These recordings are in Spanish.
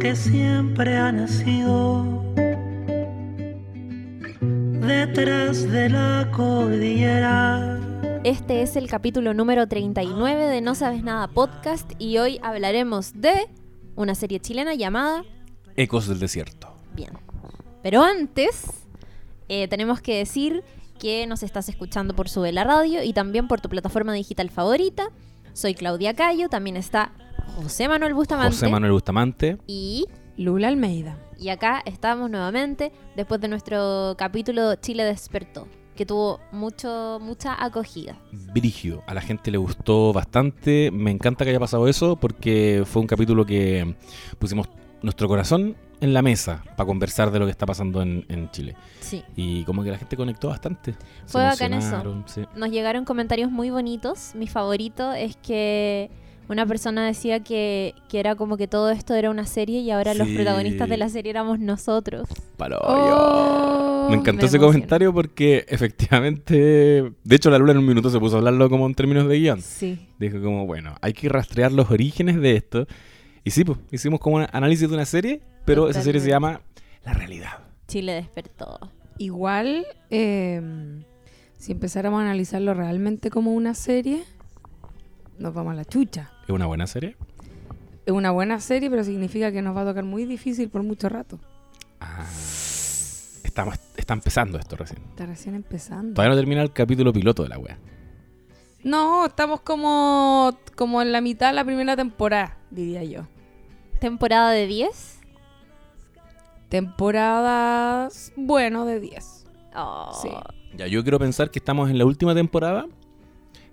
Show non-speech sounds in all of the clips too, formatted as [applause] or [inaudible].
que siempre ha nacido detrás de la cordillera. Este es el capítulo número 39 de No Sabes Nada Podcast y hoy hablaremos de una serie chilena llamada Ecos del Desierto. Bien. Pero antes, eh, tenemos que decir que nos estás escuchando por Sube la Radio y también por tu plataforma digital favorita. Soy Claudia Cayo, también está José Manuel Bustamante. José Manuel Bustamante. Y, Lula Almeida. y acá estamos nuevamente después de nuestro capítulo Chile despertó, que tuvo mucho, mucha acogida. Brigio. A la gente le gustó bastante. Me encanta que haya pasado eso porque fue un capítulo que pusimos nuestro corazón en la mesa para conversar de lo que está pasando en, en Chile. Sí. Y como que la gente conectó bastante. Se Fue bacán eso. sí. Nos llegaron comentarios muy bonitos. Mi favorito es que una persona decía que, que era como que todo esto era una serie y ahora los protagonistas de la serie éramos nosotros. Palo, Oh, Me encantó me ese comentario porque efectivamente, de hecho la Lula en un minuto se puso a hablarlo como en términos de guion. Sí. Dijo como, bueno, hay que rastrear los orígenes de esto. Y sí, pues, hicimos como un análisis de una serie, pero esa serie se llama La Realidad. Chile despertó. Igual, eh, si empezáramos a analizarlo realmente como una serie, nos vamos a la chucha. ¿Es una buena serie? Es una buena serie, pero significa que nos va a tocar muy difícil por mucho rato. Ah, estamos, está empezando esto recién. Está recién empezando. Todavía no termina el capítulo piloto de la wea. No, estamos como, como en la mitad de la primera temporada, diría yo. Temporada de 10. Temporadas, bueno, de 10. Oh, Sí. Ya, yo quiero pensar que estamos en la última temporada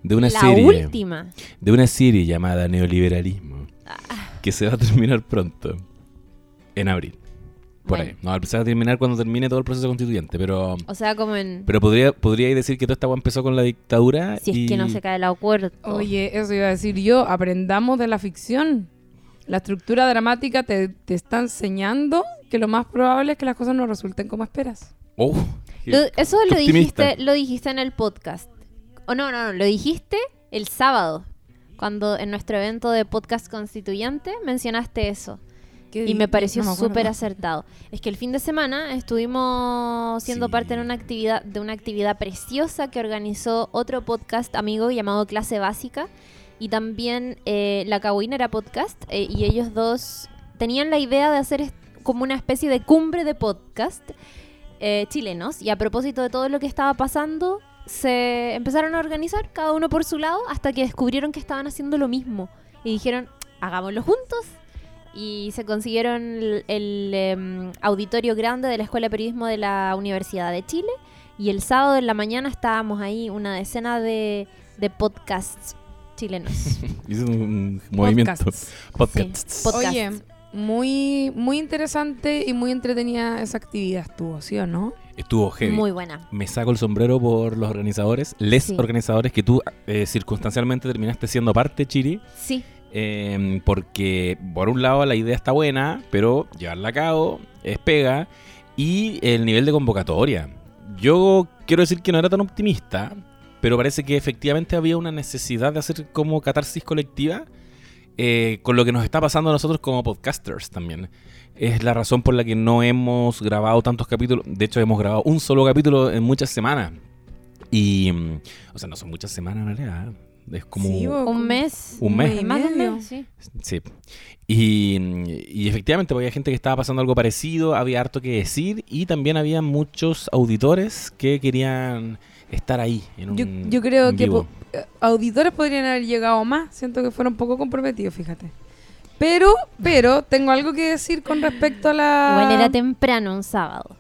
de una la serie. última. De una serie llamada Neoliberalismo. Ah. Que se va a terminar pronto. En abril. Por Bueno. ahí. No, va a terminar cuando termine todo el proceso constituyente. Pero, O sea, como en... pero podría, podría decir que toda esta empezó con la dictadura. si es que no se cae el acuerdo. Oye, eso iba a decir yo, aprendamos de la ficción. La estructura dramática te, te está enseñando que lo más probable es que las cosas no resulten como esperas. Oh, Lo- eso qué lo optimista. dijiste, lo dijiste en el podcast. O no, no, no, lo dijiste el sábado. Cuando en nuestro evento de podcast constituyente mencionaste eso. Y me pareció No súper acertado. Es que el fin de semana estuvimos siendo Sí. parte de una actividad, de una actividad preciosa que organizó otro podcast amigo llamado Clase Básica. Y también eh, La Cabuinera Podcast. eh, y ellos dos tenían la idea de hacer como una especie de cumbre de podcast eh, chilenos. Y a propósito de todo lo que estaba pasando, se empezaron a organizar, cada uno por su lado, hasta que descubrieron que estaban haciendo lo mismo. Y dijeron, hagámoslo juntos. Y se consiguieron el, el, em, auditorio grande de la Escuela de Periodismo de la Universidad de Chile. Y el sábado en la mañana estábamos ahí, una decena de, de podcasts chilenos. [laughs] Hice un, un movimiento. Podcasts. Podcasts. Podcasts. Oye, muy, muy interesante y muy entretenida esa actividad estuvo, ¿sí o no? Estuvo heavy. Muy buena. Me saco el sombrero por los organizadores, les Sí. organizadores que tú eh, circunstancialmente terminaste siendo parte, Chiri. Sí, eh, porque por un lado la idea está buena, pero llevarla a cabo es pega. Y el nivel de convocatoria. Yo quiero decir que no era tan optimista, pero parece que efectivamente había una necesidad de hacer como catarsis colectiva eh, con lo que nos está pasando a nosotros como podcasters también. Es la razón por la que no hemos grabado tantos capítulos. De hecho, hemos grabado un solo capítulo en muchas semanas. Y, mm, o sea, no son muchas semanas en realidad. Es como... Sí, un mes. Un mes. y Más de un medio. mes, sí. Sí. Y, y efectivamente, había gente que estaba pasando algo parecido, había harto que decir y también había muchos auditores que querían estar ahí. En un, Yo, yo creo que po- eh, auditores podrían haber llegado más. Siento que fueron poco comprometidos, fíjate. Pero, pero, tengo algo que decir con respecto a la... Igual era temprano, un sábado.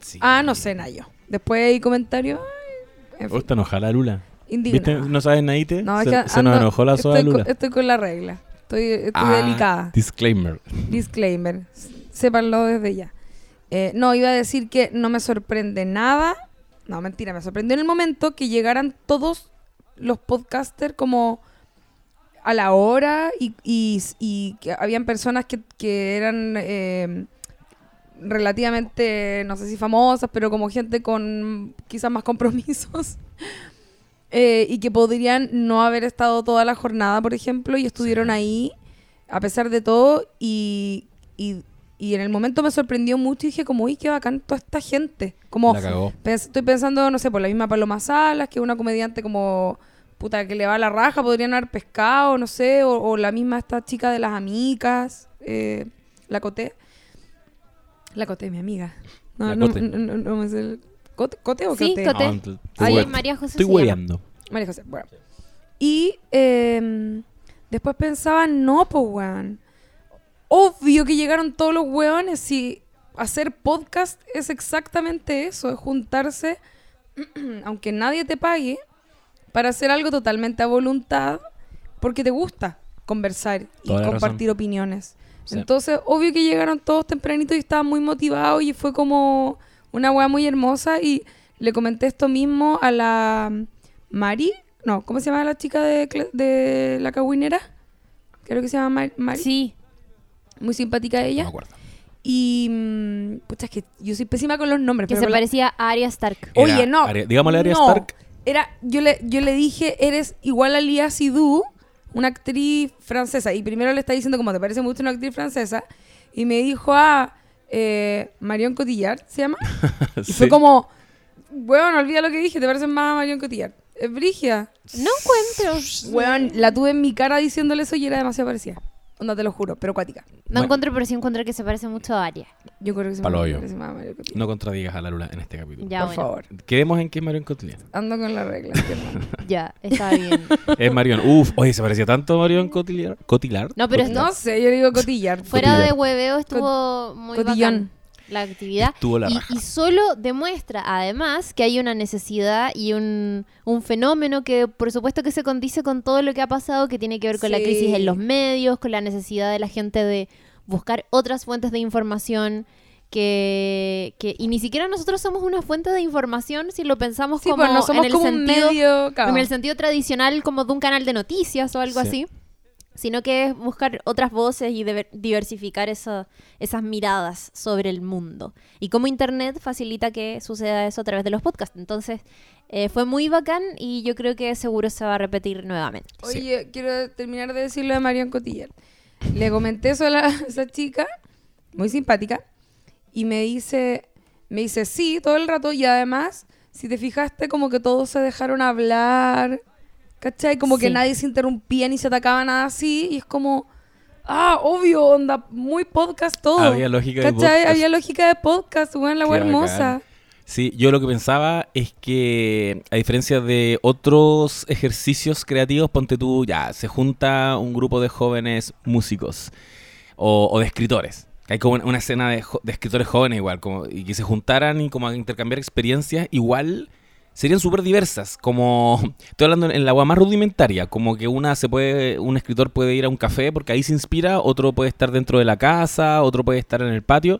Sí. Ah, no sé, Nayo. Después hay comentarios. ay, en fin, la Lula. ¿Viste? ¿No sabes, Naite? No, es se que se nos ando- enojó la soda estoy, Lula. con, estoy con la regla. Estoy, estoy Ah, delicada. Disclaimer. Disclaimer. Sépanlo desde ya. Eh, no, iba a decir que no me sorprende nada. No, mentira, me sorprendió en el momento que llegaran todos los podcasters como a la hora y, y- y que habían personas que, que eran eh, relativamente, no sé si famosas, pero como gente con quizás más compromisos. [laughs] eh, y que podrían no haber estado toda la jornada, por ejemplo, y estuvieron Sí. ahí a pesar de todo y, y, y en el momento me sorprendió mucho y dije como, uy, qué bacán toda esta gente. Como, pens- estoy pensando, no sé, por la misma Paloma Salas, que es una comediante como, puta, que le va la raja, podrían haber pescado, no sé, o, o la misma esta chica de las amigas, eh, la Coté. La Coté, mi amiga. No, La no, Coté. no, no, no me sé el- ¿Cote, Cote o Sí, Coté? Ahí hue- María José Estoy hueveando. María José, bueno. Y eh, después pensaba, no, pues, weón. Obvio que llegaron todos los weones y hacer podcast es exactamente eso, es juntarse, [clears throat] aunque nadie te pague, para hacer algo totalmente a voluntad, porque te gusta conversar y Toda compartir opiniones. Sí. Entonces, obvio que llegaron todos tempranito y estaban muy motivados y fue como una weá muy hermosa y le comenté esto mismo a la Mari, no, ¿cómo se llama la chica de, de la cagüinera? Creo que se llama Mari, Mari. Sí. muy simpática No ella. me acuerdo. Y, mm, pucha, es que yo soy pésima con los nombres. Que pero se la- parecía a Arya Stark. Oye, Era no. Arya- digámosle Arya no. Stark. Era, yo le, yo le dije, eres igual a Lia Sidhu, una actriz francesa. Y primero le está diciendo como te parece mucho una actriz francesa. Y me dijo, ah, eh, Marion Cotillard, ¿se llama? [laughs] Y Sí. fue como, weón, olvida lo que dije, te parece más a Marion Cotillard. Es Brigia. No encuentro. Weón, la tuve en mi cara diciéndole eso y era demasiado parecida. Onda, te lo juro, pero cuática. No Bueno. encuentro, pero sí encuentro que se parece mucho a Arya. Yo creo que se Palo parece más a Marion Cotillard. No contradigas a la Lula en este capítulo. Ya, Por bueno. favor. Quedemos en que es Marion Cotillard. Ando con la regla. [laughs] Ya, está bien. [laughs] Es Marion. Uf, oye, se parecía tanto a Marion Cotillard. Cotillard. No, pero Cotillard. no sé, yo le digo Cotillard. Fuera Cotillard. de hueveo estuvo muy Cotillón. bacán la actividad. Estuvo la y, raja. y solo demuestra, además, que hay una necesidad y un, un fenómeno que, por supuesto, que se condice con todo lo que ha pasado, que tiene que ver con la crisis en los medios, con la necesidad de la gente de buscar otras fuentes de información. Que, que- y ni siquiera nosotros somos una fuente de información si lo pensamos Sí, como pues no somos en el como un sentido medio... en el sentido tradicional como de un canal de noticias o algo Sí. así, sino que es buscar otras voces y diversificar eso- esas miradas sobre el mundo. Y como Internet facilita que suceda eso a través de los podcasts. Entonces, eh, fue muy bacán y yo creo que seguro se va a repetir nuevamente. Sí. Oye, quiero terminar de decirlo de Marion Cotillard. Le comenté eso a, la- [laughs] a esa chica, muy simpática, y me dice, me dice sí todo el rato, y además, si te fijaste, como que todos se dejaron hablar, ¿cachai? Como que nadie se interrumpía ni se atacaba nada así, y es como, ah, obvio, onda, muy podcast todo. Había lógica de ¿Cachai? podcast. Había lógica de podcast, weón, la bacán. hermosa. Sí, yo lo que pensaba es que, a diferencia de otros ejercicios creativos, ponte tú, ya, se junta un grupo de jóvenes músicos o, o de escritores. Hay como una, escena de, de escritores jóvenes igual, como, y que se juntaran y como a intercambiar experiencias, igual serían súper diversas. Como, [laughs] estoy hablando en la agua más rudimentaria, como que una se puede, un escritor puede ir a un café porque ahí se inspira, otro puede estar dentro de la casa, otro puede estar en el patio.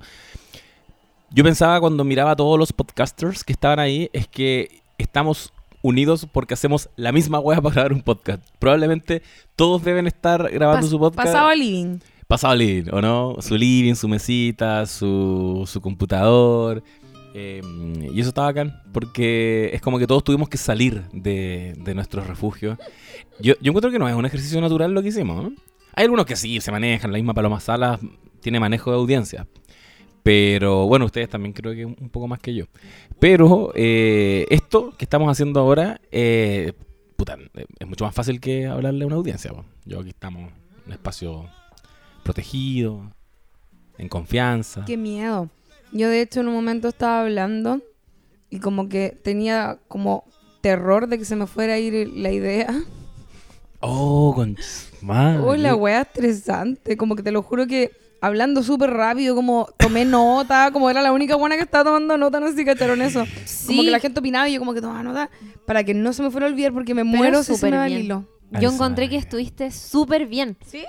Yo pensaba cuando miraba a todos los podcasters que estaban ahí, es que estamos unidos porque hacemos la misma wea para grabar un podcast. Probablemente todos deben estar grabando Pas- su podcast. Pasado al living. Pasado al living, ¿o no? Su living, su mesita, su, su computador. Eh, y eso está bacán, porque es como que todos tuvimos que salir de, de nuestros refugios. Yo, yo encuentro que no es un ejercicio natural lo que hicimos. ¿no? Hay algunos que sí, se manejan. La misma Paloma Salas tiene manejo de audiencia. Pero bueno, ustedes también creo que un poco más que yo. Pero eh, esto que estamos haciendo ahora, eh, puta, eh, es mucho más fácil que hablarle a una audiencia. Yo aquí estamos en un espacio protegido, en confianza. Qué miedo. Yo de hecho en un momento estaba hablando y como que tenía como terror de que se me fuera a ir la idea. Oh, con madre. Oh, la wea estresante. Como que te lo juro que hablando súper rápido, como tomé nota, como era la única buena que estaba tomando nota, no sé si cacharon eso. Como Sí. que la gente opinaba y yo como que tomaba nota para que no se me fuera a olvidar porque me Pero muero si se súper me va el bien. hilo. Yo encontré que estuviste súper bien. ¿Sí?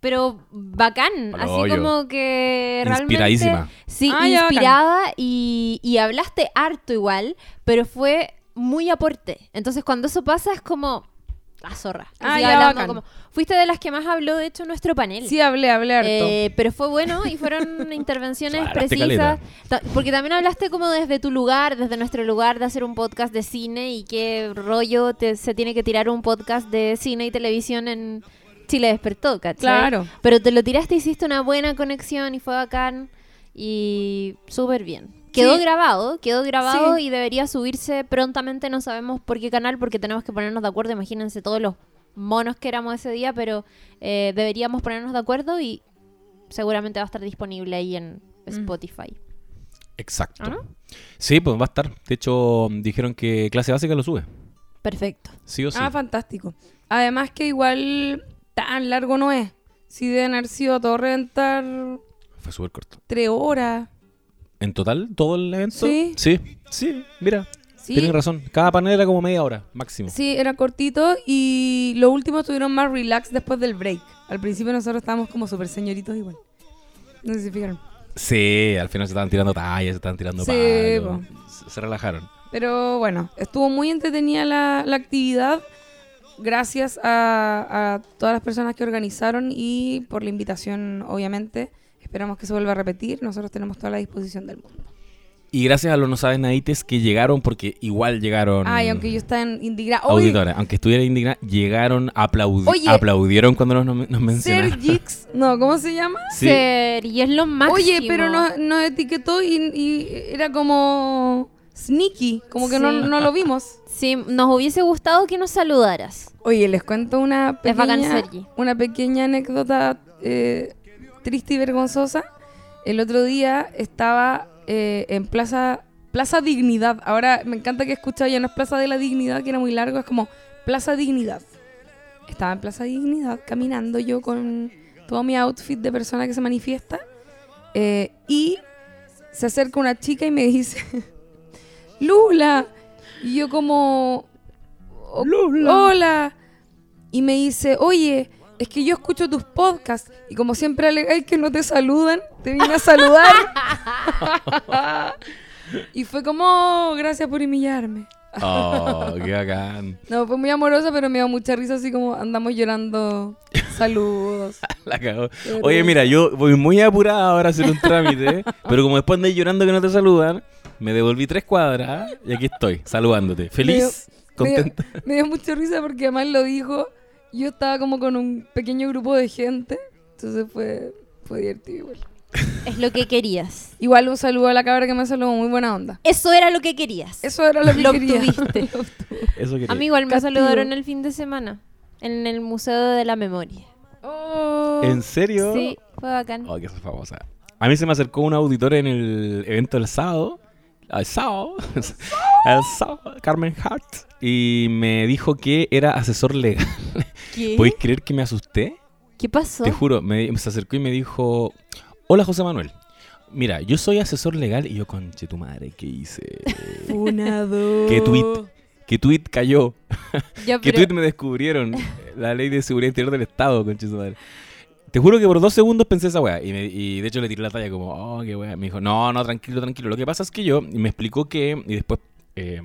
Pero bacán, Palo así hoyo. como que realmente... Inspiradísima. Sí, Ah, ya, inspirada y, y hablaste harto igual, pero fue muy aporte. Entonces cuando eso pasa es como la zorra. Ah, ya, hablando como- fuiste de las que más habló, de hecho, en nuestro panel. Sí, hablé, hablé harto. Eh, pero fue bueno y fueron [laughs] intervenciones precisas. Ta- Porque también hablaste como desde tu lugar, desde nuestro lugar de hacer un podcast de cine y qué rollo te- se tiene que tirar un podcast de cine y televisión en, Chile despertó, ¿cachai? Claro. Pero te lo tiraste, hiciste una buena conexión y fue bacán y súper bien. Quedó Sí. grabado, quedó grabado Sí. y debería subirse prontamente, no sabemos por qué canal, porque tenemos que ponernos de acuerdo, imagínense todos los monos que éramos ese día, pero eh, deberíamos ponernos de acuerdo y seguramente va a estar disponible ahí en Mm. Spotify. Exacto. ¿Ah, no? Sí, pues va a estar. De hecho, dijeron que clase básica lo sube. Perfecto. Sí o sí. Ah, fantástico. Además que igual tan largo no es. Si deben haber sido todo reventar Fue súper corto. tres horas. ¿En total todo el evento? Sí. Sí, sí, mira. Sí, Tienes razón. Cada panel era como media hora, máximo. sí, era cortito y los últimos tuvieron más relax después del break. Al principio nosotros estábamos como súper señoritos igual. No sé si fijaron. Sí, al final se estaban tirando tallas, se estaban tirando Sí, palos. Se, se relajaron. Pero bueno, estuvo muy entretenida la, la actividad. Gracias a, a todas las personas que organizaron y por la invitación, obviamente. Esperamos que se vuelva a repetir. Nosotros tenemos toda la disposición del mundo. Y gracias a los no saben nadites que llegaron, porque igual llegaron. Ay, aunque yo estaba indignada. Oye, Auditores, aunque estuviera indignada, llegaron, aplaudi Oye. aplaudieron cuando nos, nos mencionaron. Sergix, no, ¿cómo se llama? Sí. Ser- y es lo máximo. Oye, pero nos, nos etiquetó y, y era como sneaky, como que no, Sí. no lo vimos. Sí, nos hubiese gustado que nos saludaras. Oye, les cuento una pequeña, Sergi. una pequeña anécdota eh, triste y vergonzosa. El otro día estaba eh, en Plaza Plaza Dignidad. Ahora me encanta que escucha ya no es Plaza de la Dignidad, que era muy largo, es como Plaza Dignidad. Estaba en Plaza Dignidad caminando yo con todo mi outfit de persona que se manifiesta eh, y se acerca una chica y me dice, [laughs] Lula. Y yo como, "O- hola. Y me dice, oye, es que yo escucho tus podcasts y como siempre alegáis que no te saludan, te vine a saludar. [laughs] y fue como, "Oh, gracias por humillarme. Oh, qué bacán. No, fue muy amorosa, pero me dio mucha risa así como andamos llorando. Saludos. [laughs] La cagó. Oye, mira, yo voy muy apurada ahora a hacer un trámite, [laughs] pero como después andé llorando que no te saludan, me devolví tres cuadras y aquí estoy, saludándote. Feliz, Me dio- contento. Me dio mucha risa porque además lo dijo. Yo estaba como con un pequeño grupo de gente. Entonces fue, fue divertido igual. Es lo que querías. Igual un saludo a la cabra que me saludó, muy buena onda. Eso era lo que querías. Eso era lo que Lo quería. obtuviste. [laughs] Eso quería. A mí igual me Castigo. saludaron el fin de semana. En el Museo de la Memoria. Oh. ¿En serio? Sí, fue bacán. Oh, que soy famosa. A mí se me acercó un auditor en el evento del sábado. El sábado. El [laughs] sábado. Carmen Hart. Y me dijo que era asesor legal. ¿Qué? [laughs] ¿Podéis creer que me asusté? ¿Qué pasó? Te juro, me, se acercó y me dijo: Hola José Manuel. Mira, yo soy asesor legal y yo, conche tu madre, ¿qué hice? [laughs] Funado. ¿Qué tweet? ¿Qué tweet cayó? Ya, ¿Qué pero- tweet me descubrieron? La ley de seguridad interior del Estado, conche tu madre. Te juro que por dos segundos pensé esa weá. Y, me- y de hecho le tiré la talla como, oh, qué weá. Me dijo, no, no, tranquilo, tranquilo. Lo que pasa es que yo, y me explicó que, y después eh,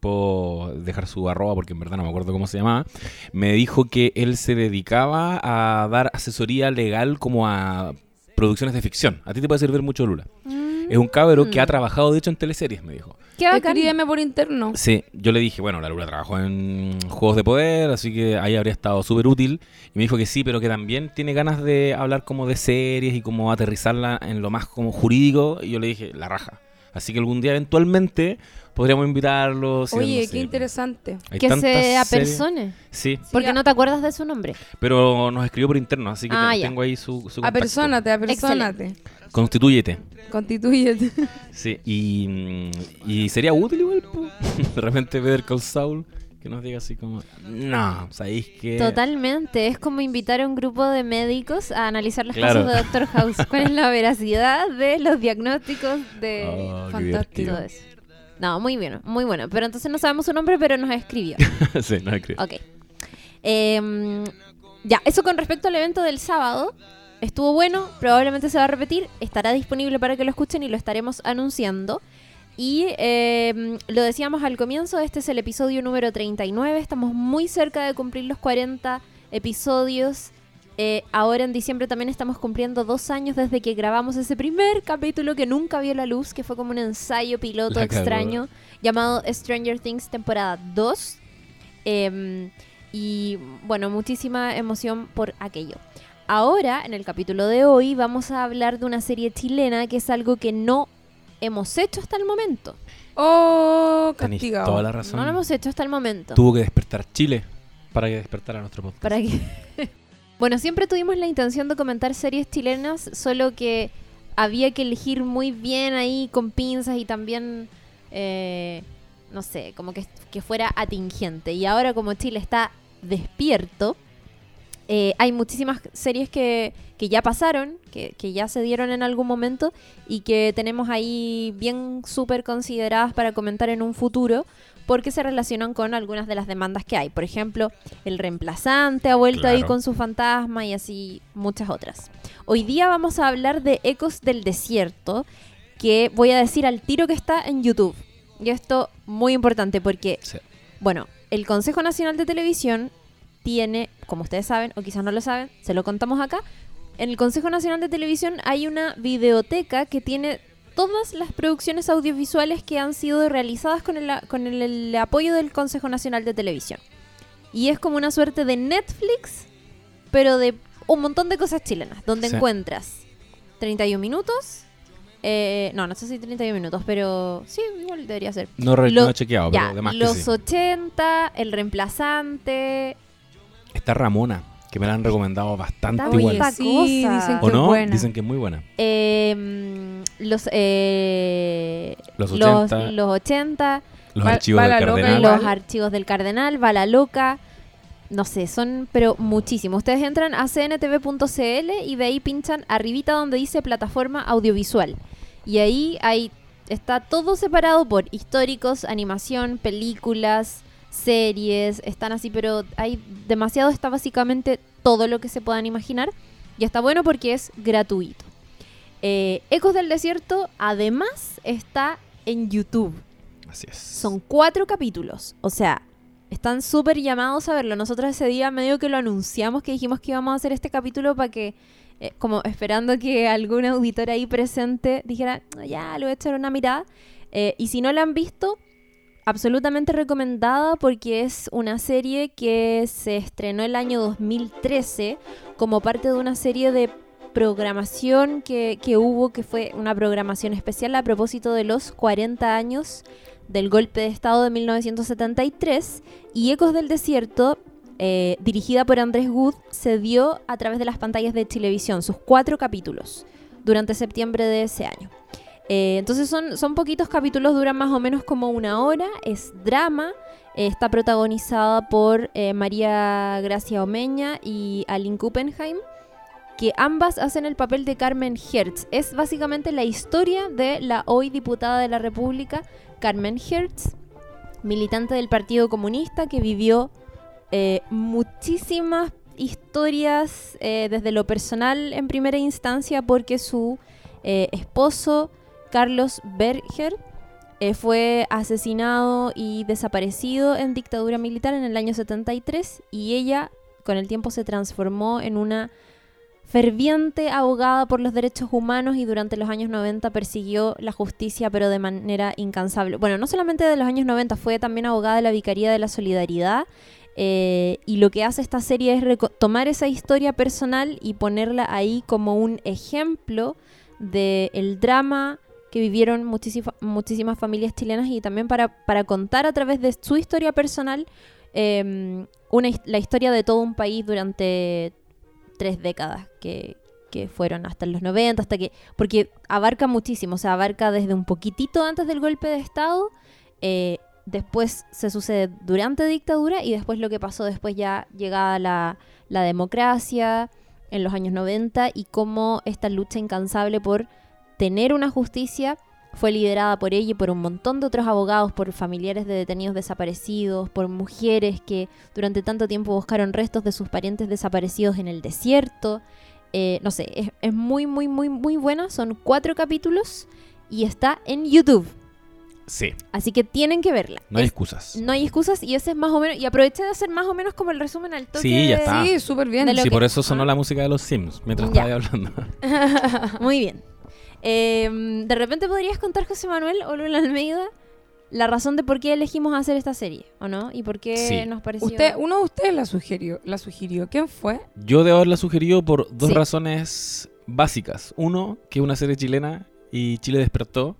puedo dejar su arroba porque en verdad no me acuerdo cómo se llamaba. Me dijo que él se dedicaba a dar asesoría legal como a producciones de ficción. A ti te puede servir mucho Lula. Mm, Es un cabro que ha trabajado, de hecho, en teleseries, me dijo. Qué. Escríbeme por interno. Sí, yo le dije, bueno, la Lula trabajó en Juegos de Poder, así que ahí habría estado súper útil. Y me dijo que sí, pero que también tiene ganas de hablar como de series y como aterrizarla en lo más como jurídico. Y yo le dije, la raja. Así que algún día eventualmente podríamos invitarlo. si Oye, no qué sé, interesante. hay Que se apersone. Sí, Porque no te acuerdas de su nombre. pero nos escribió por interno, así que Ah, te- tengo ahí su, su contacto. Apersónate, apersónate. Constitúyete. Constitúyete. [laughs] Sí, y, mm, y sería útil igual, [laughs] de repente ver Call Saul que nos diga así como, no, ¿sabéis que Totalmente. Es como invitar a un grupo de médicos a analizar los Claro. casos de Doctor House. ¿Cuál es la veracidad de los diagnósticos de Oh, Fantástico. eso? No, muy bueno, muy bueno. Pero entonces no sabemos su nombre, pero nos escribió. [laughs] sí, no creo. Ok. Em, ya, eso con respecto al evento del sábado. Estuvo bueno, probablemente se va a repetir. Estará disponible para que lo escuchen y lo estaremos anunciando. Y em, lo decíamos al comienzo, este es el episodio número 39. Estamos muy cerca de cumplir los 40 episodios. Eh, ahora en diciembre también estamos cumpliendo dos años desde que grabamos ese primer capítulo que nunca vio la luz, que fue como un ensayo piloto La extraño llamado Stranger Things temporada 2. Em, y bueno, muchísima emoción por aquello. Ahora, en el capítulo de hoy, vamos a hablar de una serie chilena que es algo que no hemos hecho hasta el momento. Oh, castigado. toda la razón. No lo hemos hecho hasta el momento. Tuvo que despertar Chile para que despertara nuestro podcast. Para que... [laughs] bueno, siempre tuvimos la intención de comentar series chilenas, solo que había que elegir muy bien ahí con pinzas y también, eh, no sé, como que, que fuera atingente. Y ahora como Chile está despierto, eh, hay muchísimas series que, que ya pasaron, que, que ya se dieron en algún momento y que tenemos ahí bien súper consideradas para comentar en un futuro porque se relacionan con algunas de las demandas que hay. Por ejemplo, el reemplazante ha vuelto ahí con su fantasma y así muchas otras. Hoy día vamos a hablar de Ecos del Desierto, que voy a decir al tiro que está en YouTube. Y esto muy importante porque Sí. bueno, el Consejo Nacional de Televisión tiene, como ustedes saben, o quizás no lo saben, se lo contamos acá. En el Consejo Nacional de Televisión hay una videoteca que tiene todas las producciones audiovisuales que han sido realizadas con el, con el- el apoyo del Consejo Nacional de Televisión. Y es como una suerte de Netflix, pero de un montón de cosas chilenas, donde Sí. encuentras 31 minutos. eh, no, no sé si 31 minutos, pero sí, igual debería ser. No, re- Lo- no he chequeado, Ya, pero que los sí. 80, El Reemplazante. Está Ramona, que me la han recomendado bastante Está igual. Sí, cosa. dicen que ¿O es no? buena. Dicen que es muy buena. eh, los, eh, Los los, 80. los 80, Los Va- archivos del loca Cardenal. los archivos del Cardenal, Bala Loca. No sé, son pero muchísimos. Ustedes entran a cntv.cl y de ahí pinchan arribita donde dice plataforma audiovisual. Y ahí hay, está todo separado por históricos, animación, películas, series, están así, pero hay demasiado, está básicamente todo lo que se puedan imaginar. Y está bueno porque es gratuito. Eh, Ecos del Desierto además está en YouTube. Así es. Son cuatro capítulos. O sea, están súper llamados a verlo. Nosotros ese día medio que lo anunciamos, que dijimos que íbamos a hacer este capítulo para que, eh, como esperando que algún auditor ahí presente dijera, "Ah, ya, le voy a echar una mirada. Eh, y si no la han visto, absolutamente recomendada porque es una serie que se estrenó el año 2013 como parte de una serie de programación que, que hubo, que fue una programación especial a propósito de los 40 años del golpe de Estado de 1973 y Ecos del Desierto, eh, dirigida por Andrés Wood, se dio a través de las pantallas de televisión, sus cuatro capítulos, durante septiembre de ese año. Eh, entonces son, son poquitos capítulos, duran más o menos como una hora, es drama, eh, está protagonizada por eh, María Gracia Omeña y Aline Kuppenheim, que ambas hacen el papel de Carmen Hertz. Es básicamente la historia de la hoy diputada de la República, Carmen Hertz, militante del Partido Comunista que vivió muchísimas historias desde lo personal en primera instancia porque su esposo Carlos Berger eh, fue asesinado y desaparecido en dictadura militar en el año 73 y ella con el tiempo se transformó en una ferviente abogada por los derechos humanos y durante los años 90 persiguió la justicia pero de manera incansable. Bueno, no solamente de los años 90, fue también abogada de la Vicaría de la Solidaridad eh, y lo que hace esta serie es tomar esa historia personal y ponerla ahí como un ejemplo del drama que vivieron muchísima- muchísimas familias chilenas y también para, contar a través de su historia personal his- la historia de todo un país durante tres décadas que, que fueron hasta los 90, hasta que. Porque abarca muchísimo, o sea, abarca desde un poquitito antes del golpe de Estado, eh, después se sucede durante dictadura y después lo que pasó después ya llegada la, la democracia en los años 90 y cómo esta lucha incansable por tener una justicia fue liderada por ella y por un montón de otros abogados, por familiares de detenidos desaparecidos, por mujeres que durante tanto tiempo buscaron restos de sus parientes desaparecidos en el desierto. Eh, no sé, es, es muy, muy, muy, muy buena. Son cuatro capítulos y está en YouTube. Sí, Así que tienen que verla. no hay Es- excusas. no hay excusas y ese es más o menos. Y aproveché de hacer más o menos como el resumen al toque. Sí, ya de- está. Sí, súper bien. Sí, que- por eso sonó ah. la música de los Sims mientras Ya. estaba hablando. [laughs] Muy bien. Eh, de repente podrías contar, José Manuel o Lula Almeida, la razón de por qué elegimos hacer esta serie, ¿o no? Y por qué Sí. nos pareció... Usted, uno de ustedes la sugirió, la sugirió. ¿Quién fue? Yo debo haberla sugerido por dos Sí. razones básicas. Uno, que es una serie chilena y Chile despertó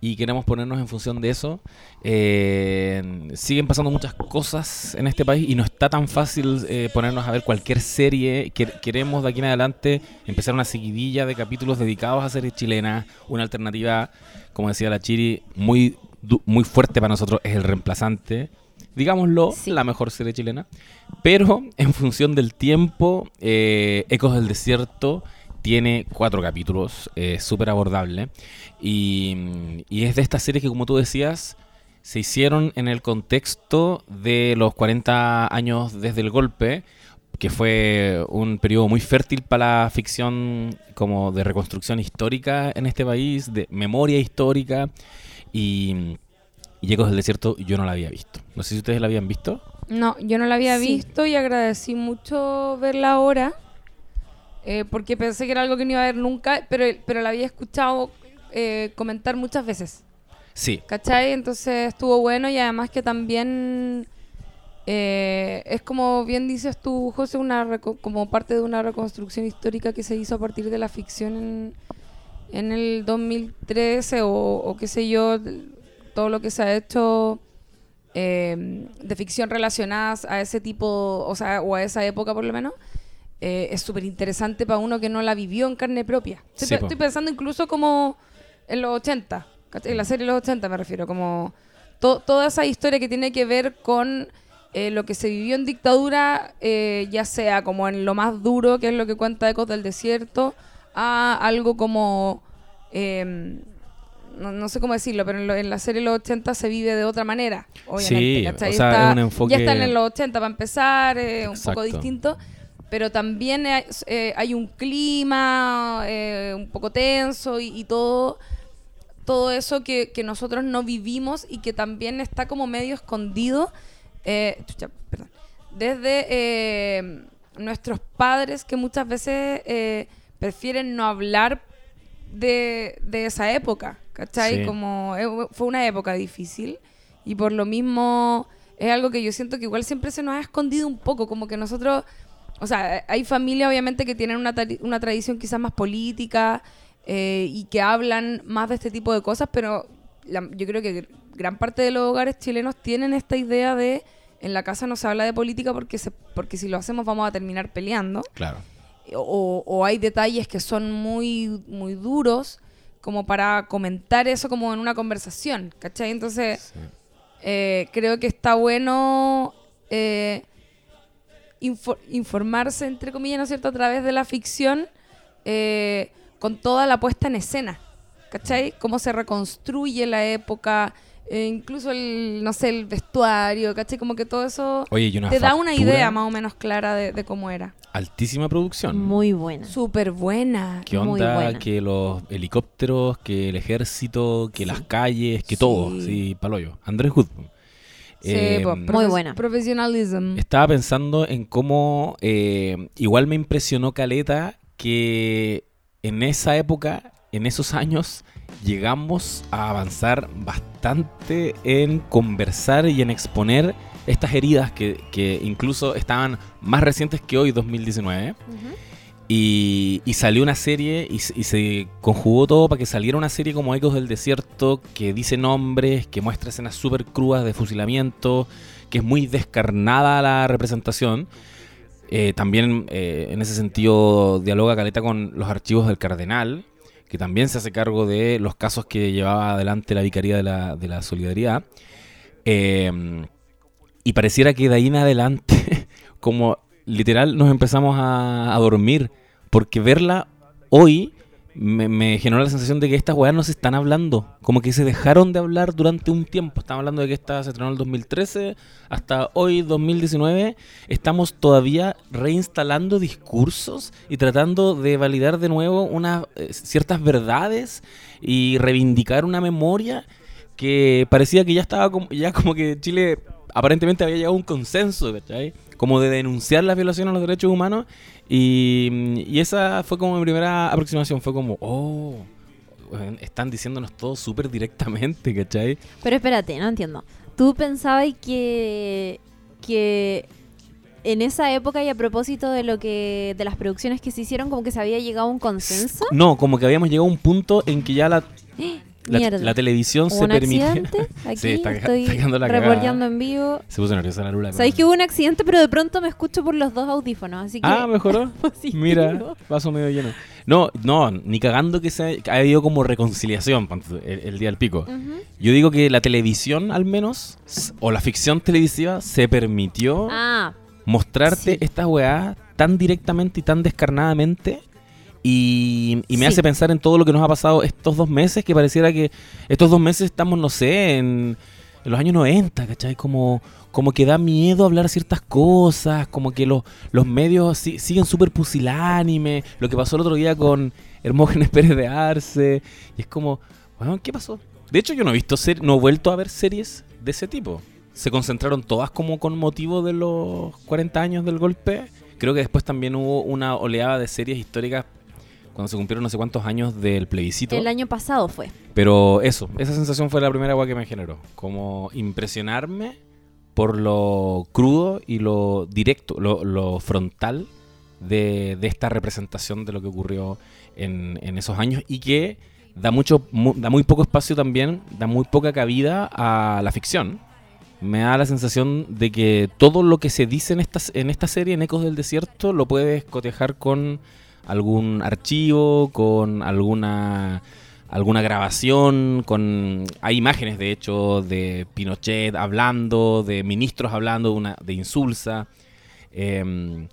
y queremos ponernos en función de eso. Eh, siguen pasando muchas cosas en este país y no está tan fácil eh, ponernos a ver cualquier serie. Quer- queremos de aquí en adelante empezar una seguidilla de capítulos dedicados a series chilenas. Una alternativa, como decía la Chiri, muy, muy fuerte para nosotros es el reemplazante. Digámoslo, Sí. la mejor serie chilena. Pero en función del tiempo, eh, Ecos del Desierto tiene cuatro capítulos, eh, súper abordable. Y, y es de estas series que, como tú decías, se hicieron en el contexto de los 40 años desde el golpe, que fue un periodo muy fértil para la ficción como de reconstrucción histórica en este país, de memoria histórica. Y, y Ecos del Desierto yo no la había visto. No sé si ustedes la habían visto. No, yo no la había Sí. visto y agradecí mucho verla ahora. Eh, porque pensé que era algo que no iba a ver nunca, pero, pero la había escuchado eh, comentar muchas veces. Sí, ¿Cachai? Entonces estuvo bueno y además que también eh, es como bien dices tú, José, una como parte de una reconstrucción histórica que se hizo a partir de la ficción en, en el 2013 o, o qué sé yo, todo lo que se ha hecho eh, de ficción relacionadas a ese tipo, o sea, o a esa época por lo menos. Eh, es súper interesante para uno que no la vivió en carne propia. Estoy, Sí, pe- po. estoy pensando incluso como en los 80, ¿cachai? en la serie de los 80 me refiero, como to- toda esa historia que tiene que ver con eh, lo que se vivió en dictadura, eh, ya sea como en lo más duro, que es lo que cuenta Ecos del Desierto, a algo como... em, no, no sé cómo decirlo, pero en, lo- en la serie de los 80 se vive de otra manera, obviamente. Sí, o sea, Está- es un enfoque- Ya están en los 80 para empezar, eh, un poco distinto, pero también hay, eh, hay un clima eh, un poco tenso y, y todo, todo eso que, que nosotros no vivimos y que también está como medio escondido, eh, chucha, perdón, desde nuestros padres que muchas veces prefieren no hablar de, de esa época, ¿cachai? Sí. Como fue una época difícil y por lo mismo es algo que yo siento que igual siempre se nos ha escondido un poco, como que nosotros, o sea, hay familias obviamente que tienen una, tradición quizás más política eh, y que hablan más de este tipo de cosas, pero la- yo creo que gran parte de los hogares chilenos tienen esta idea de en la casa no se habla de política porque, se, porque si lo hacemos vamos a terminar peleando claro. o, o hay detalles que son muy, muy duros como para comentar eso como en una conversación, ¿cachai? Entonces, Sí. eh, creo que está bueno eh, info- informarse, entre comillas, ¿no es cierto?, a través de la ficción eh, con toda la puesta en escena, ¿cachai? Cómo se reconstruye la época, eh, incluso el, no sé, el vestuario, ¿cachai? Como que todo eso Oye, y una te da una idea más o menos clara de, de cómo era. Altísima producción. Muy buena. Súper buena. ¿Qué muy onda? buena. Que los helicópteros, que el ejército, que Sí. las calles, que Sí. todo. Sí, paloyo. Andrés Hood. Sí, Eh, po, Muy profes- buena. Professionalism. Estaba pensando en cómo eh, igual me impresionó Caleta que en esa época, en esos años, llegamos a avanzar bastante en conversar y en exponer estas heridas que, que incluso estaban más recientes que hoy, 2019. Ujú. Y, y salió una serie y, se- conjugó todo para que saliera una serie como Ecos del Desierto, que dice nombres, que muestra escenas súper crudas de fusilamiento, que es muy descarnada la representación. Eh, también eh, en ese sentido dialoga Caleta con los archivos del Cardenal, que también se hace cargo de los casos que llevaba adelante la Vicaría de la, de la Solidaridad. Eh, y pareciera que de ahí en adelante, [laughs] como literal, nos empezamos a, dormir. Porque verla hoy me, me generó la sensación de que estas weas no se están hablando. Como que se dejaron de hablar durante un tiempo. Estamos hablando de que esta se estrenó en el 2013 hasta hoy, 2019. Estamos todavía reinstalando discursos y tratando de validar de nuevo unas eh, ciertas verdades y reivindicar una memoria que parecía que ya estaba como, ya como que Chile aparentemente había llegado a un consenso, ¿cachai? Como de denunciar las violaciones a los derechos humanos y, y esa fue como mi primera aproximación, fue como, oh, están diciéndonos todo súper directamente, ¿cachai? Pero espérate, no entiendo. ¿Tú pensabas que, que en esa época y a propósito de lo que de las producciones que se hicieron, como que se había llegado a un consenso? No, como que habíamos llegado a un punto en que ya la, [gasps] la, televisión ¿Hubo se permite. [laughs] Aquí Sí, está- estoy está quedando la cagada. reporteando en vivo. Se puso nerviosa la lula. Sabéis que hubo un accidente, pero de pronto me escucho por los dos audífonos, así que... Ah, mejoró. [laughs] Mira, vaso medio lleno. No, no, ni cagando que se ha habido como reconciliación el, el día del pico. Yo digo que la televisión, al menos, o la ficción televisiva, se permitió Ah, mostrarte sí. estas weá tan directamente y tan descarnadamente. Y, y me Sí. hace pensar en todo lo que nos ha pasado estos dos meses, que pareciera que estos dos meses estamos, no sé, en, en los años 90, ¿cachai? Como, como que da miedo hablar ciertas cosas, como que los, los medios si- siguen súper pusilánime, lo que pasó el otro día con Hermógenes [laughs] Pérez de Arce, y es como, bueno, ¿qué pasó? De hecho, yo no he visto ser, no he vuelto a ver series de ese tipo. Se concentraron todas como con motivo de los 40 años del golpe. Creo que después también hubo una oleada de series históricas cuando se cumplieron no sé cuántos años del plebiscito. el año pasado fue. Pero eso, esa sensación fue la primera agua que me generó. Como impresionarme por lo crudo y lo directo, lo, lo frontal de, de esta representación de lo que ocurrió en, en esos años y que da, mucho, mu- da muy poco espacio también, da muy poca cabida a la ficción. Me da la sensación de que todo lo que se dice en esta, en esta serie, en Ecos del Desierto, lo puedes cotejar con algún archivo, con alguna alguna grabación con hay imágenes de hecho de Pinochet hablando de ministros hablando de una de Insulsa Em,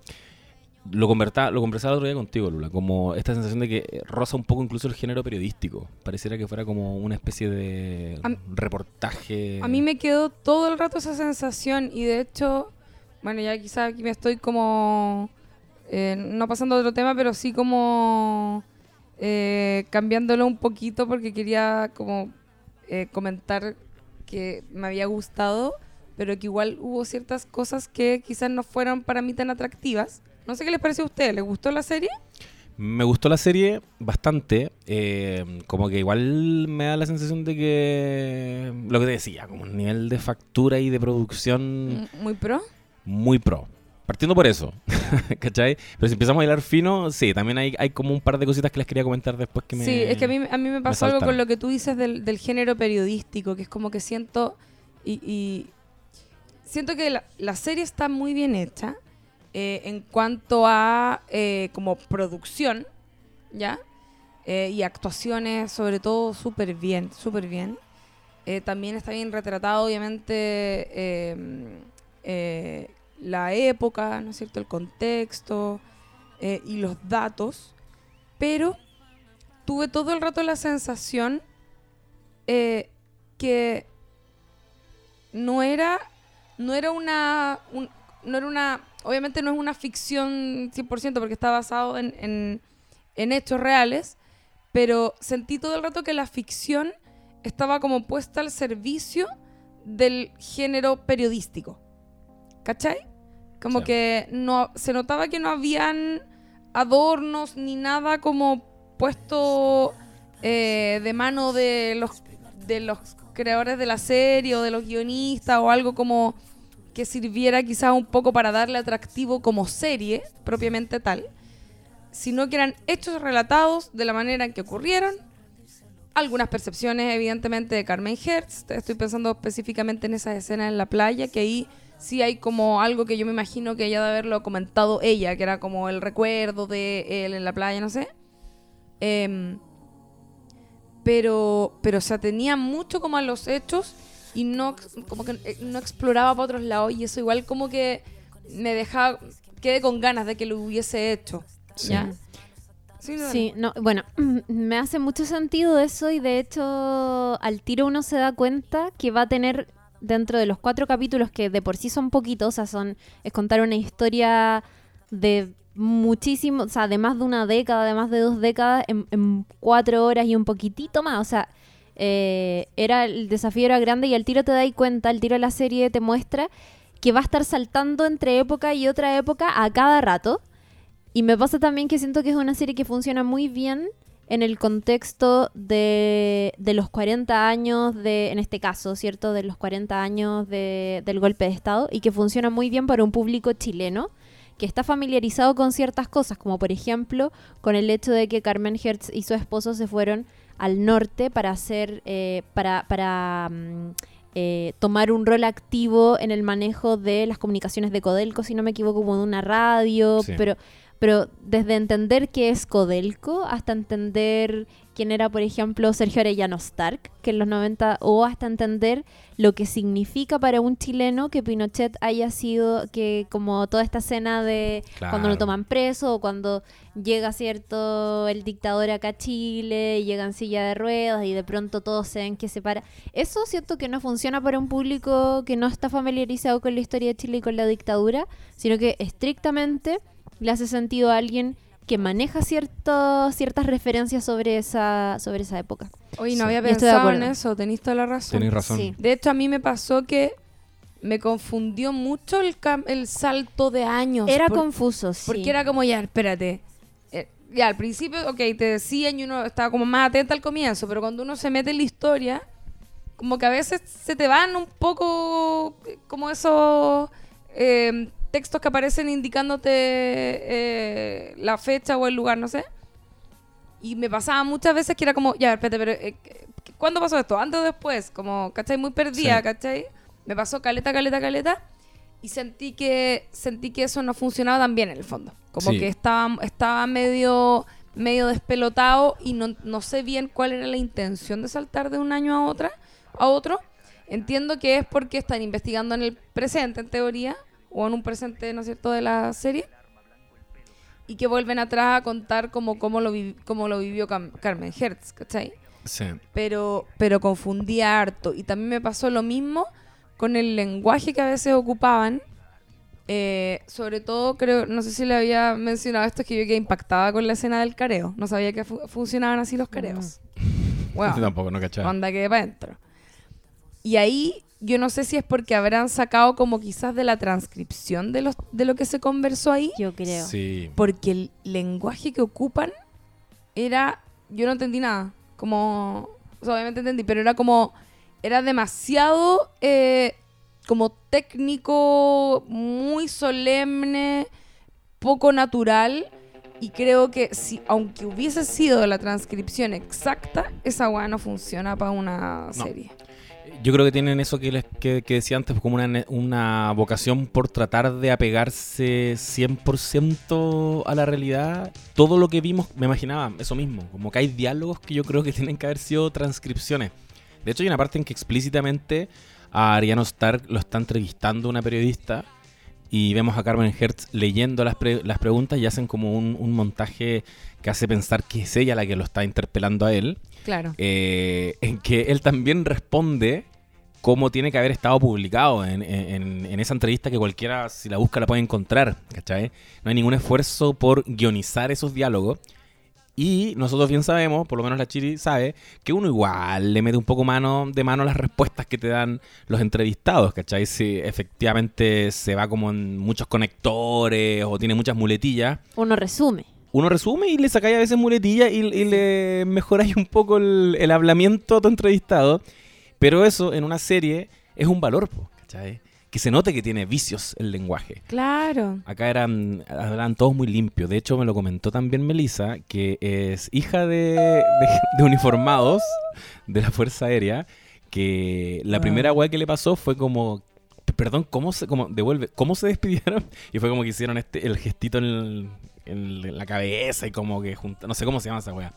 lo convertá, lo conversaba el otro día contigo Lula como esta sensación de que roza un poco incluso el género periodístico. Pareciera que fuera como una especie de A reportaje. A mí me quedó todo el rato esa sensación y de hecho, bueno, ya quizá aquí me estoy como, eh, no pasando a otro tema, pero sí como eh, cambiándolo un poquito porque quería como eh, comentar que me había gustado, pero que igual hubo ciertas cosas que quizás no fueron para mí tan atractivas. No sé qué les pareció a ustedes, ¿les gustó la serie? Me gustó la serie bastante. eh, como que igual me da la sensación de que. Lo que te decía, como un nivel de factura y de producción Muy pro. muy pro. Partiendo por eso. [laughs] ¿Cachai? Pero si empezamos a bailar fino, sí, también hay, hay como un par de cositas que les quería comentar después que me. Sí, es que a mí, a mí me pasó algo con lo que tú dices del, del género periodístico, que es como que siento y, y siento que la, la serie está muy bien hecha eh, en cuanto a eh, como producción, ¿ya? Eh, y actuaciones, sobre todo, súper bien, súper bien. También está bien retratado, obviamente, eh, la época, ¿no es cierto? El contexto eh, y los datos, pero tuve todo el rato la sensación eh, que no era no era una un- no era una obviamente no es una ficción 100% porque está basado en, en, en hechos reales pero sentí todo el rato que la ficción estaba como puesta al servicio del género periodístico ¿cachai? Como Sí. que no se notaba que no habían adornos ni nada como puesto eh, de mano de los de los creadores de la serie o de los guionistas o algo como que sirviera quizás un poco para darle atractivo como serie propiamente tal, sino que eran hechos relatados de la manera en que ocurrieron. Algunas percepciones, evidentemente, de Carmen Hertz. Estoy pensando específicamente en esa escena en la playa, que ahí sí hay como algo que yo me imagino que ella de haberlo comentado ella, que era como el recuerdo de él en la playa, no sé. Em, pero, pero se atenía mucho como a los hechos y no, como que eh, no exploraba para otros lados y eso igual como que me dejaba, quedé con ganas de que lo hubiese hecho. Sí. ¿Ya? Sí, no, Sí, no, bueno, [clears throat] me hace mucho sentido eso y de hecho al tiro uno se da cuenta que va a tener dentro de los cuatro capítulos que de por sí son poquitos, o sea, son, es contar una historia de muchísimo, o sea, de más de una década, de más de dos décadas, en, en cuatro horas y un poquitito más, o sea, eh, era el desafío era grande y al tiro te das cuenta, el tiro de la serie te muestra que va a estar saltando entre época y otra época a cada rato. Y me pasa también que siento que es una serie que funciona muy bien en el contexto de, de los 40 años de, en este caso, ¿cierto? De los 40 años de- del golpe de Estado y que funciona muy bien para un público chileno que está familiarizado con ciertas cosas, como por ejemplo con el hecho de que Carmen Hertz y su esposo se fueron al norte para hacer, eh, para, para mm, eh, tomar un rol activo en el manejo de las comunicaciones de Codelco, si no me equivoco, como de una radio, Sí. pero, pero desde entender qué es Codelco hasta entender quién era, por ejemplo, Sergio Arellano Stark, que en los 90, o hasta entender lo que significa para un chileno que Pinochet haya sido, que como toda esta escena de cuando lo toman preso o cuando llega, ¿cierto?, el dictador acá a Chile y llega en silla de ruedas y de pronto todos se ven que se para. Eso siento que no funciona para un público que no está familiarizado con la historia de Chile y con la dictadura, sino que estrictamente le hace sentido a alguien que maneja cierto, ciertas referencias sobre esa, sobre esa época. Oye, Sí. no había pensado en eso, tenéis toda la razón. Tenéis razón. Sí. De hecho, a mí me pasó que me confundió mucho el, cam- el salto de años. Era por- confuso, sí. Porque era como, ya, espérate. Eh, ya, al principio, ok, te decían y uno estaba como más atenta al comienzo, pero cuando uno se mete en la historia, como que a veces se te van un poco eh, como esos eh, textos que aparecen indicándote eh, la fecha o el lugar, no sé. Y me pasaba muchas veces que era como, ya, espérate, pero eh, ¿cuándo pasó esto? ¿Antes o después? Como, ¿cachai? Muy perdida, Sí. ¿cachai? Me pasó caleta, caleta, caleta. Y sentí que, sentí que eso no funcionaba tan bien en el fondo. Como Sí. que estaba, estaba medio, medio despelotado y no, no sé bien cuál era la intención de saltar de un año a otra, a otro. Entiendo que es porque están investigando en el presente, en teoría, o en un presente, ¿no es cierto?, de la serie. Y que vuelven atrás a contar como cómo lo, vi- cómo lo vivió Cam- Carmen Hertz, ¿cachai? Sí. pero, pero confundía harto. Y también me pasó lo mismo con el lenguaje que a veces ocupaban. Eh, sobre todo, creo, no sé si le había mencionado esto, es que yo quedé impactada con la escena del careo. No sabía que fu- funcionaban así los careos. [laughs] Bueno, Tampoco, no cachaba. onda que para adentro. Y ahí yo no sé si es porque habrán sacado como quizás de la transcripción de, los, de lo que se conversó ahí Yo creo. Sí. porque el lenguaje que ocupan era yo no entendí nada como o sea, obviamente entendí pero era como era demasiado eh, como técnico muy solemne poco natural y creo que si aunque hubiese sido la transcripción exacta esa weá no funciona para una No. serie Yo creo que tienen eso que, les, que, que decía antes, como una, una vocación por tratar de apegarse 100% a la realidad. Todo lo que vimos, me imaginaba eso mismo. Como que hay diálogos que yo creo que [laughs] tienen que haber sido transcripciones. De hecho, hay una parte en que explícitamente a Ariano Stark lo está entrevistando una periodista y vemos a Carmen Hertz leyendo las, pre- las preguntas y hacen como un, un montaje que hace pensar que es ella la que lo está interpelando a él claro eh, en que él también responde cómo tiene que haber estado publicado en, en- en esa entrevista que cualquiera, si la busca, la puede encontrar, ¿cachai? No hay ningún esfuerzo por guionizar esos diálogos. Y nosotros bien sabemos, por lo menos la Chiri sabe, que uno igual le mete un poco mano de mano las respuestas que te dan los entrevistados, ¿cachai? Si efectivamente se va como en muchos conectores o tiene muchas muletillas, Uno resume. uno resume y le sacáis a veces muletillas y, y le mejoráis un poco el, el hablamiento a tu entrevistado. Pero eso en una serie es un valor, po, ¿cachai? Que se note que tiene vicios el lenguaje. claro Acá eran, hablaban todos muy limpios. De hecho, me lo comentó también Melissa, que es hija de, de- de uniformados de la Fuerza Aérea, que la Wow. primera weá que le pasó fue como, perdón, ¿cómo se, como, devuelve, ¿cómo se despidieron? [laughs] Y fue como que hicieron este, el gestito en, el- en la cabeza y como que junta, no sé cómo se llama esa weá.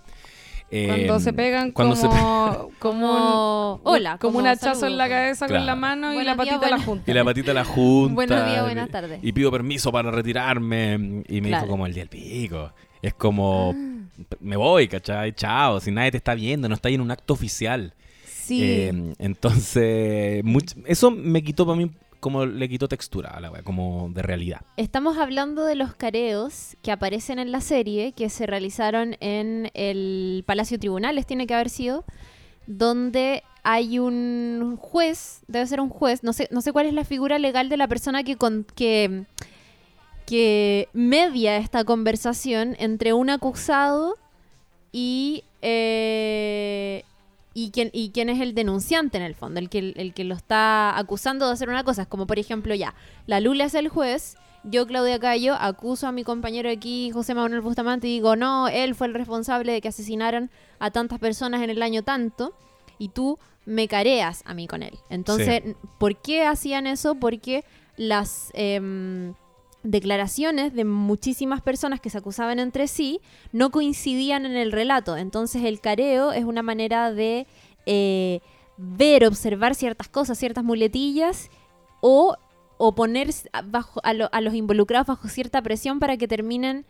Cuando Eh, se pegan cuando se como, [laughs] como un- Hola, como, como un hachazo saludo. en la cabeza con la mano y la patita la junta. [laughs] Y la patita la junta. Buenos días, buenas tardes. Y pido permiso para retirarme. Y me Claro. dijo como el día del pico. Es como, me voy, ¿cachai? Chao, si nadie te está viendo, no está ahí en un acto oficial. Sí. Eh, entonces, much- eso me quitó para mí, como le quitó textura a la wea, como de realidad. Estamos hablando de los careos que aparecen en la serie, que se realizaron en el Palacio Tribunales, tiene que haber sido, donde hay un juez, debe ser un juez, no sé, no sé cuál es la figura legal de la persona que, con, que, que media esta conversación entre un acusado y, eh, y, quién, y quién es el denunciante en el fondo, el que, el que lo está acusando de hacer una cosa. Es como, por ejemplo, ya, la Lula es el juez, yo, Claudia Cayo, acuso a mi compañero aquí, José Manuel Bustamante, y digo, no, él fue el responsable de que asesinaran a tantas personas en el año tanto, y tú me careas a mí con él. Entonces, ¿por qué hacían eso? Porque las em, declaraciones de muchísimas personas que se acusaban entre sí no coincidían en el relato. Entonces, el careo es una manera de eh, ver, observar ciertas cosas, ciertas muletillas, o o poner bajo, a, a, los involucrados bajo cierta presión para que terminen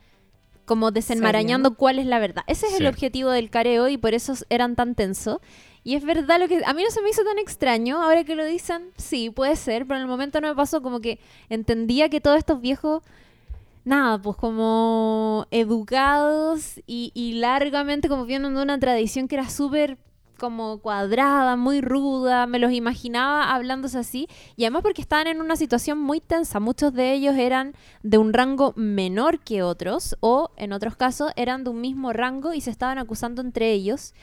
como desenmarañando cuál es la verdad. Ese es el objetivo del careo y por eso eran tan tensos. Y es verdad lo que a mí no se me hizo tan extraño, ahora que lo dicen, sí, puede ser, pero en el momento no me pasó como que entendía que todos estos viejos nada, pues como educados y, largamente como viendo una tradición que era súper como cuadrada, muy ruda, me los imaginaba hablándose así, y además porque estaban en una situación muy tensa, muchos de ellos eran de un rango menor que otros, o en otros casos eran de un mismo rango y se estaban acusando entre ellos,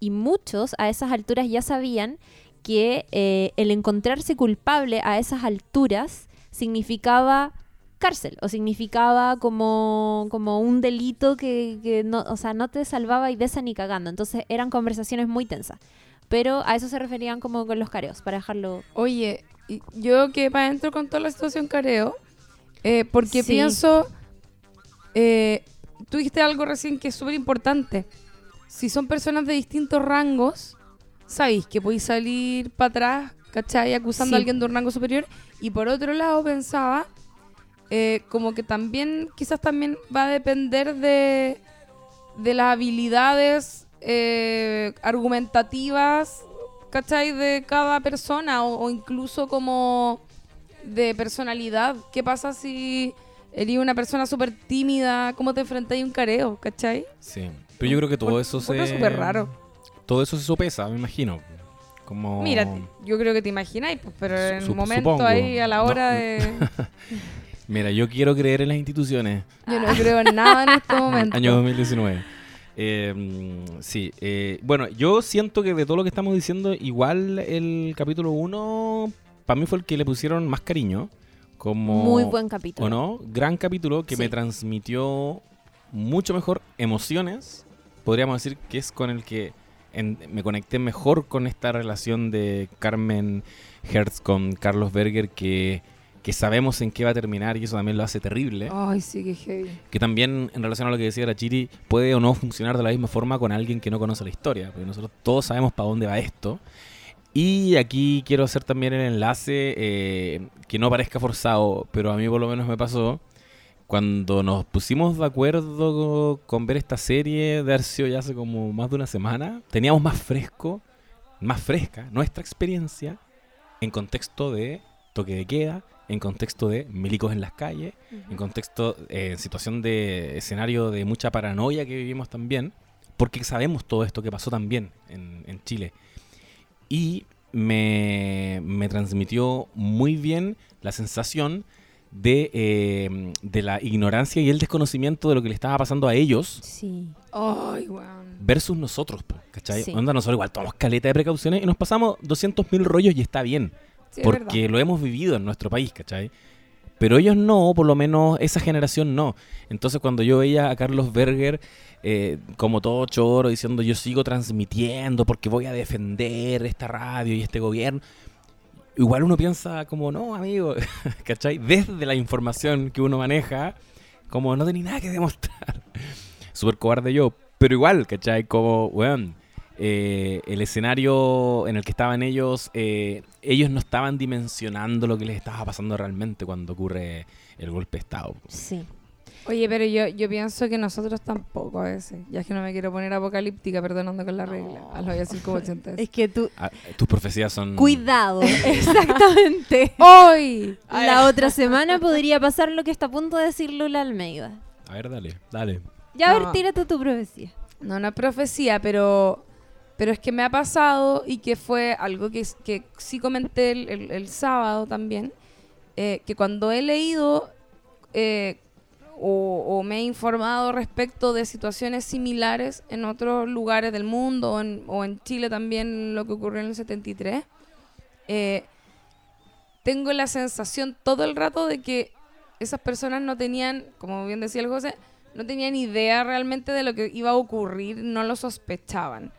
y muchos a esas alturas ya sabían que eh, el encontrarse culpable a esas alturas significaba cárcel o significaba como, como un delito que, no, o sea, no te salvaba y de esa ni cagando. Entonces eran conversaciones muy tensas. Pero a eso se referían como con los careos, para dejarlo... Oye, yo que para adentro con toda la situación careo, eh, porque pienso, eh, tú dijiste algo recién que es súper importante. Si son personas de distintos rangos, sabéis que podéis salir para atrás, ¿cachai? Acusando a alguien de un rango superior. Y por otro lado pensaba eh, como que también, quizás también va a depender de, de las habilidades eh, argumentativas, ¿cachai? De cada persona o, incluso como de personalidad. ¿Qué pasa si eres una persona súper tímida? ¿Cómo te enfrentas a un careo, ¿cachai? Sí, pero yo creo que todo eso se... Es súper raro. Todo eso se sopesa, me imagino. Como... Mira, yo creo que te imagináis, pues, pero en el momento ahí, a la hora de... [laughs] Mira, yo quiero creer en las instituciones. Yo no creo en nada en este momento. Año 2019. Eh, sí, eh, bueno, yo siento que de todo lo que estamos diciendo, igual el capítulo 1 para mí fue el que le pusieron más cariño. Como, Muy buen capítulo. ¿O no? Gran capítulo que me transmitió mucho mejor emociones. Podríamos decir que es con el que me conecté mejor con esta relación de Carmen Hertz con Carlos Berger que que sabemos en qué va a terminar y eso también lo hace terrible. Ay, sí, que heavy. Que también, en relación a lo que decía la Chiri, puede o no funcionar de la misma forma con alguien que no conoce la historia, porque nosotros todos sabemos para dónde va esto. Y aquí quiero hacer también el enlace eh, que no parezca forzado, pero a mí por lo menos me pasó. Cuando nos pusimos de acuerdo con ver esta serie de Arcio ya hace como más de una semana, teníamos más fresco, más fresca nuestra experiencia en contexto de toque de queda, en contexto de milicos en las calles, en contexto, eh, en situación de escenario de mucha paranoia que vivimos también, porque sabemos todo esto que pasó también en, en Chile. Y me, me, transmitió muy bien la sensación de, eh, de, la ignorancia y el desconocimiento de lo que le estaba pasando a ellos. Sí. Versus nosotros, ¿cachai? Onda, nosotros igual tomamos caleta de precauciones y nos pasamos 200.000 rollos y está bien porque lo hemos vivido en nuestro país, ¿cachai? Pero ellos no, por lo menos esa generación no. Entonces cuando yo veía a Carlos Berger eh, como todo choro diciendo yo sigo transmitiendo porque voy a defender esta radio y este gobierno, igual uno piensa como no, amigo, [laughs] ¿cachai? Desde la información que uno maneja, como no tenía nada que demostrar. [laughs] Súper cobarde yo, pero igual, ¿cachai? Como, bueno eh, el escenario en el que estaban ellos, eh, ellos no estaban dimensionando lo que les estaba pasando realmente cuando ocurre el golpe de Estado. Sí. Oye, pero yo, yo pienso que nosotros tampoco a veces. Ya es que no me quiero poner apocalíptica, perdonando con la regla. lo voy a decir como 80 Es que tú... Ah, tus profecías son... Cuidado, [laughs] exactamente. [laughs] Hoy. La otra semana podría pasar lo que está a punto de decir Lula Almeida. A ver, dale, dale. Ya, a ver, tírate tu profecía. No, no es profecía, pero pero es que me ha pasado y que fue algo que, que sí comenté el, sábado también, eh, que cuando he leído eh, o, o me he informado respecto de situaciones similares en otros lugares del mundo o en, o en Chile también lo que ocurrió en el 73, eh, tengo la sensación todo el rato de que esas personas no tenían, como bien decía el José, no tenían idea realmente de lo que iba a ocurrir, no lo sospechaban.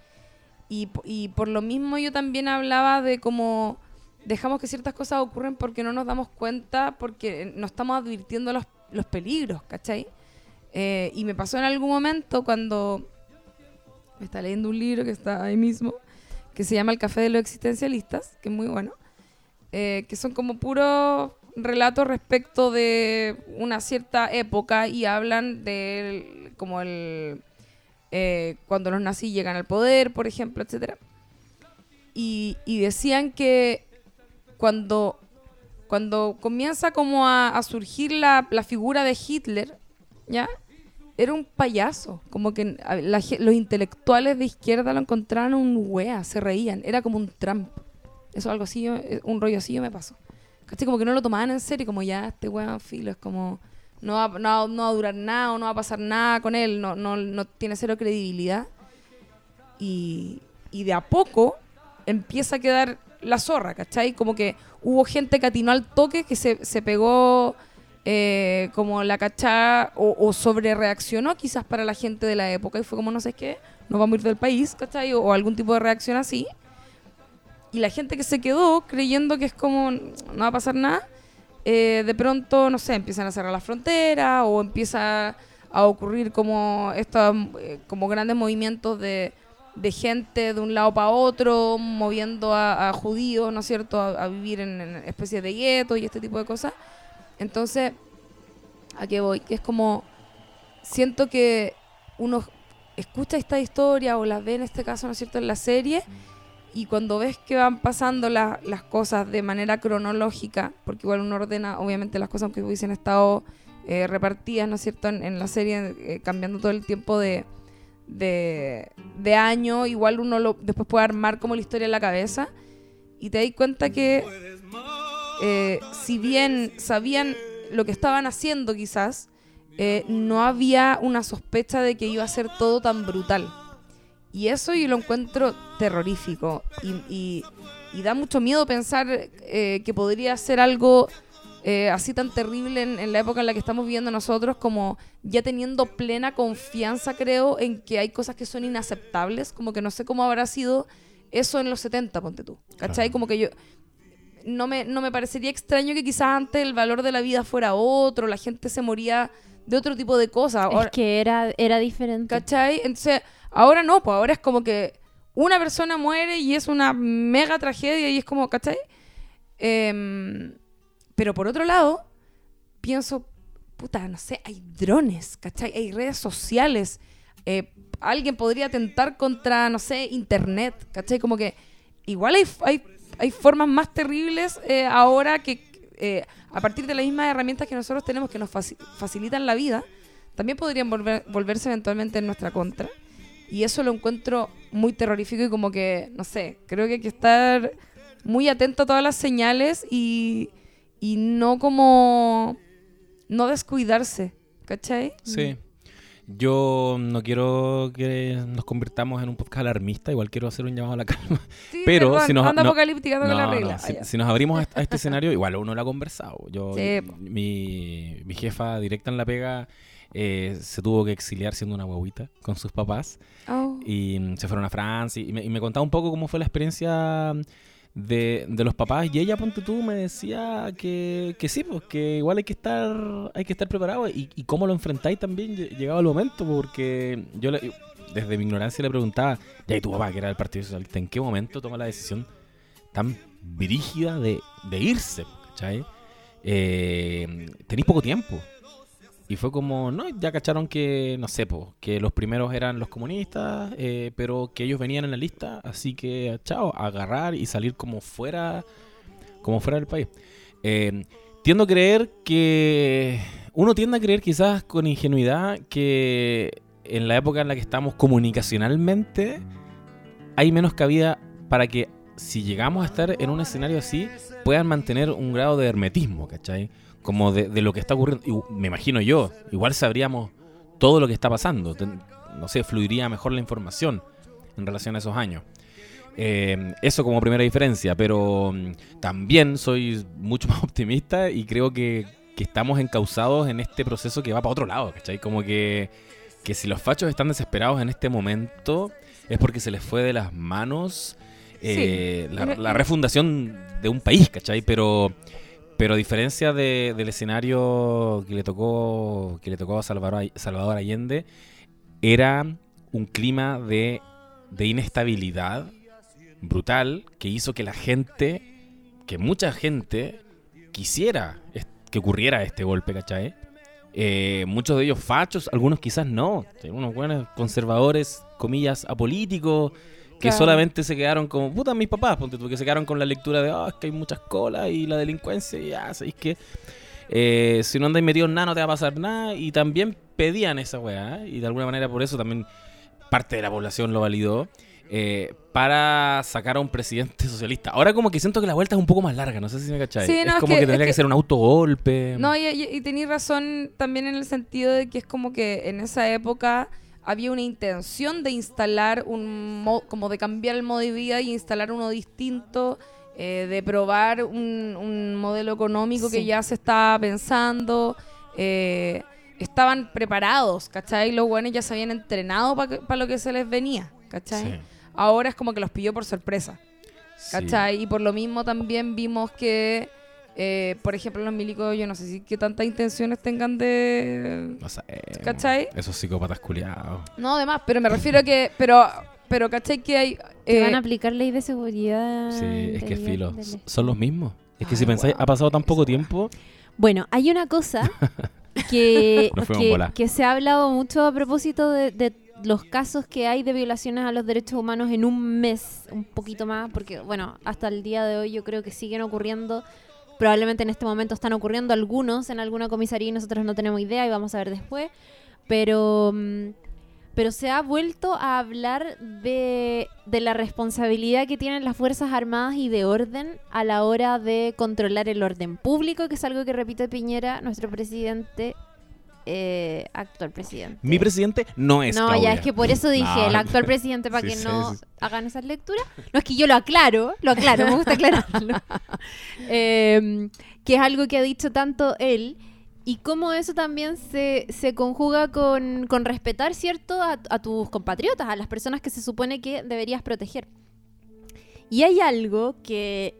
Y, y por lo mismo yo también hablaba de cómo dejamos que ciertas cosas ocurren porque no nos damos cuenta, porque no estamos advirtiendo los, los peligros, ¿cachai? Eh, y me pasó en algún momento cuando me está leyendo un libro que está ahí mismo, que se llama El Café de los Existencialistas, que es muy bueno, eh, que son como puros relatos respecto de una cierta época y hablan de como el eh, cuando los nazis llegan al poder, por ejemplo, etcétera. Y, y decían que cuando, cuando comienza como a, a surgir la, la figura de Hitler, ¿ya? Era un payaso, como que la los intelectuales de izquierda lo encontraban un wea, se reían, era como un Trump. Eso algo así, eh, un rollo así yo me pasó. ¿Cachai? Como que no lo tomaban en serio, como ya este weón filo, es como no va, no, no va a durar nada o no va a pasar nada con él, no, no, no tiene cero credibilidad. Y, y de a poco empieza a quedar la zorra, ¿cachai? Como que hubo gente que atinó al toque, que se, se pegó eh, como la cachá o, sobre reaccionó quizás para la gente de la época y fue como no sé qué, nos vamos a ir del país, ¿cachai? O, algún tipo de reacción así. Y la gente que se quedó creyendo que es como no va a pasar nada, eh, de pronto, no sé, empiezan a cerrar la frontera o empieza a ocurrir como estos eh, como grandes movimientos de, de gente de un lado para otro, moviendo a, judíos, ¿no es cierto?, a, vivir en, especies de guetos y este tipo de cosas. Entonces, ¿a qué voy? Que es como, siento que uno escucha esta historia o la ve en este caso, ¿no es cierto?, en la serie y cuando ves que van pasando la- las cosas de manera cronológica, porque igual uno ordena obviamente las cosas aunque hubiesen estado eh, repartidas, ¿no es cierto?, en, en la serie, eh, cambiando todo el tiempo de, de, de año, igual uno lo, después puede armar como la historia en la cabeza y te das cuenta que eh, si bien sabían lo que estaban haciendo quizás, eh, no había una sospecha de que iba a ser todo tan brutal. Y eso yo lo encuentro terrorífico. Y, y- da mucho miedo pensar eh, que podría ser algo eh, así tan terrible en, en la época en la que estamos viviendo nosotros, como ya teniendo plena confianza, creo, en que hay cosas que son inaceptables. Como que no sé cómo habrá sido eso en los 70, ponte tú. ¿Cachai? Claro. Como que yo. No me, no me parecería extraño que quizás antes el valor de la vida fuera otro, la gente se moría de otro tipo de cosas. Ahora- Es que era, era diferente. ¿Cachai? Entonces, ahora no, pues ahora es como que una persona muere y es una mega tragedia y es como, ¿cachai? Em, pero por otro lado, pienso, puta, no sé, hay drones, ¿cachai? Hay redes sociales. eh, alguien podría atentar contra, no sé, internet, ¿cachai? Como que igual hay, hay, hay formas más terribles eh, ahora que eh, a partir de las mismas herramientas que nosotros tenemos que nos faci- facilitan la vida, también podrían volver, volverse eventualmente en nuestra contra. Y eso lo encuentro muy terrorífico y como que, no sé, creo que hay que estar muy atento a todas las señales y, y no como... no descuidarse, ¿cachai? Sí. Yo no quiero que nos convirtamos en un podcast alarmista, igual quiero hacer un llamado a la calma. Sí, Pero perdón, si nos- anda no- apocalíptica anda con la No, regla. no, si, nos abrimos a, a este [laughs] escenario, igual uno lo ha conversado. Yo, Sí, mi, mi jefa directa en la pega eh, se tuvo que exiliar siendo una huevita con sus papás Oh. y mm, se fueron a Francia y me, y me contaba un poco cómo fue la experiencia de, de los papás y ella, ponte tú, me decía que, que sí, pues que igual hay que estar hay que estar preparado y, y cómo lo enfrentáis también lle- llegado el momento, porque yo le- desde mi ignorancia le preguntaba, ya tu papá, que era del Partido Socialista, ¿en qué momento toma la decisión tan brígida de, de irse? ¿Cachai? Eh, tenéis poco tiempo. Y fue como, no, ya cacharon que, no sé, po, que los primeros eran los comunistas, eh, pero que ellos venían en la lista, así que, chao, agarrar y salir como fuera, como fuera del país. Eh, tiendo a creer que, uno tiende a creer quizás con ingenuidad que en la época en la que estamos comunicacionalmente hay menos cabida para que si llegamos a estar en un escenario así, puedan mantener un grado de hermetismo, ¿cachai? Como de, de lo que está ocurriendo. Y me imagino yo, igual sabríamos todo lo que está pasando. Ten- no sé, fluiría mejor la información en relación a esos años. Eh, eso como primera diferencia, pero mm, también soy mucho [laughs] más optimista y creo que, que estamos encausados en este proceso que va para otro lado, ¿cachai? Como que, que si los fachos están desesperados en este momento es porque se les fue de las manos eh, Sí. la, la refundación de un país, ¿cachai? Pero, pero a diferencia de- del escenario que le tocó que le tocó a Salvador, Salvador Allende, era un clima de, de inestabilidad brutal que hizo que la gente, que mucha gente quisiera que ocurriera este golpe, ¿cachai? Eh, muchos de ellos fachos, algunos quizás no. Unos buenos conservadores, comillas, apolíticos, que Claro. solamente se quedaron como, puta, mis papás, ponte tú, que se quedaron con la lectura de, ah, es que hay muchas colas y la delincuencia, y ya, sabéis que eh, si no andáis metido en nada no te va a pasar nada. Y también pedían esa weá, y de alguna manera por eso también parte de la población lo validó. eh, para sacar a un presidente socialista. Ahora como que siento que la vuelta es un poco más larga, no sé si me cacháis. Sí, no, es es como que- es tendría que, que- ser un autogolpe. No, y, y, y tenéis razón también en el sentido de que es como que en esa época había una intención de instalar un mo- como de cambiar el modo de vida y instalar uno distinto, eh, de probar un, un modelo económico que ya se estaba pensando. eh, estaban preparados, ¿cachai? Los buenos ya se habían entrenado para lo que se les venía, ¿cachai? Sí, Ahora es como que los pilló por sorpresa. sí. ¿Cachai? Y por lo mismo también vimos que, eh, por ejemplo, los milicos, yo no sé si qué tantas intenciones tengan de... No sé, ¿Cachai? Esos psicópatas culiados. No, además, pero me refiero a que, pero, pero, ¿cachai? Que hay... Te eh, van a aplicar ley de seguridad. Sí, es que filo. Son los mismos. Es que si Ay, pensáis, ha pasado tan poco tiempo. Bueno, hay una cosa [laughs] que, que, se ha hablado mucho a propósito de, de los casos que hay de violaciones a los derechos humanos en un mes, un poquito más, porque bueno, hasta el día de hoy yo creo que siguen ocurriendo. Probablemente en este momento están ocurriendo algunos en alguna comisaría y nosotros no tenemos idea y vamos a ver después. Pero, mm, pero se ha vuelto a hablar de, de la responsabilidad que tienen las Fuerzas Armadas y de orden a la hora de controlar el orden público, que es algo que repite Piñera, nuestro presidente, eh, actual presidente. Mi presidente no es no, Claudia. ya es que por eso dije No. el actual presidente para Sí, que sí, no sí. hagan esas lecturas. No es que yo lo aclaro, lo aclaro, me gusta aclararlo. [laughs] Eh, que es algo que ha dicho tanto él y cómo eso también se, se conjuga con, con respetar, ¿cierto?, a, a tus compatriotas, a las personas que se supone que deberías proteger. Y hay algo que,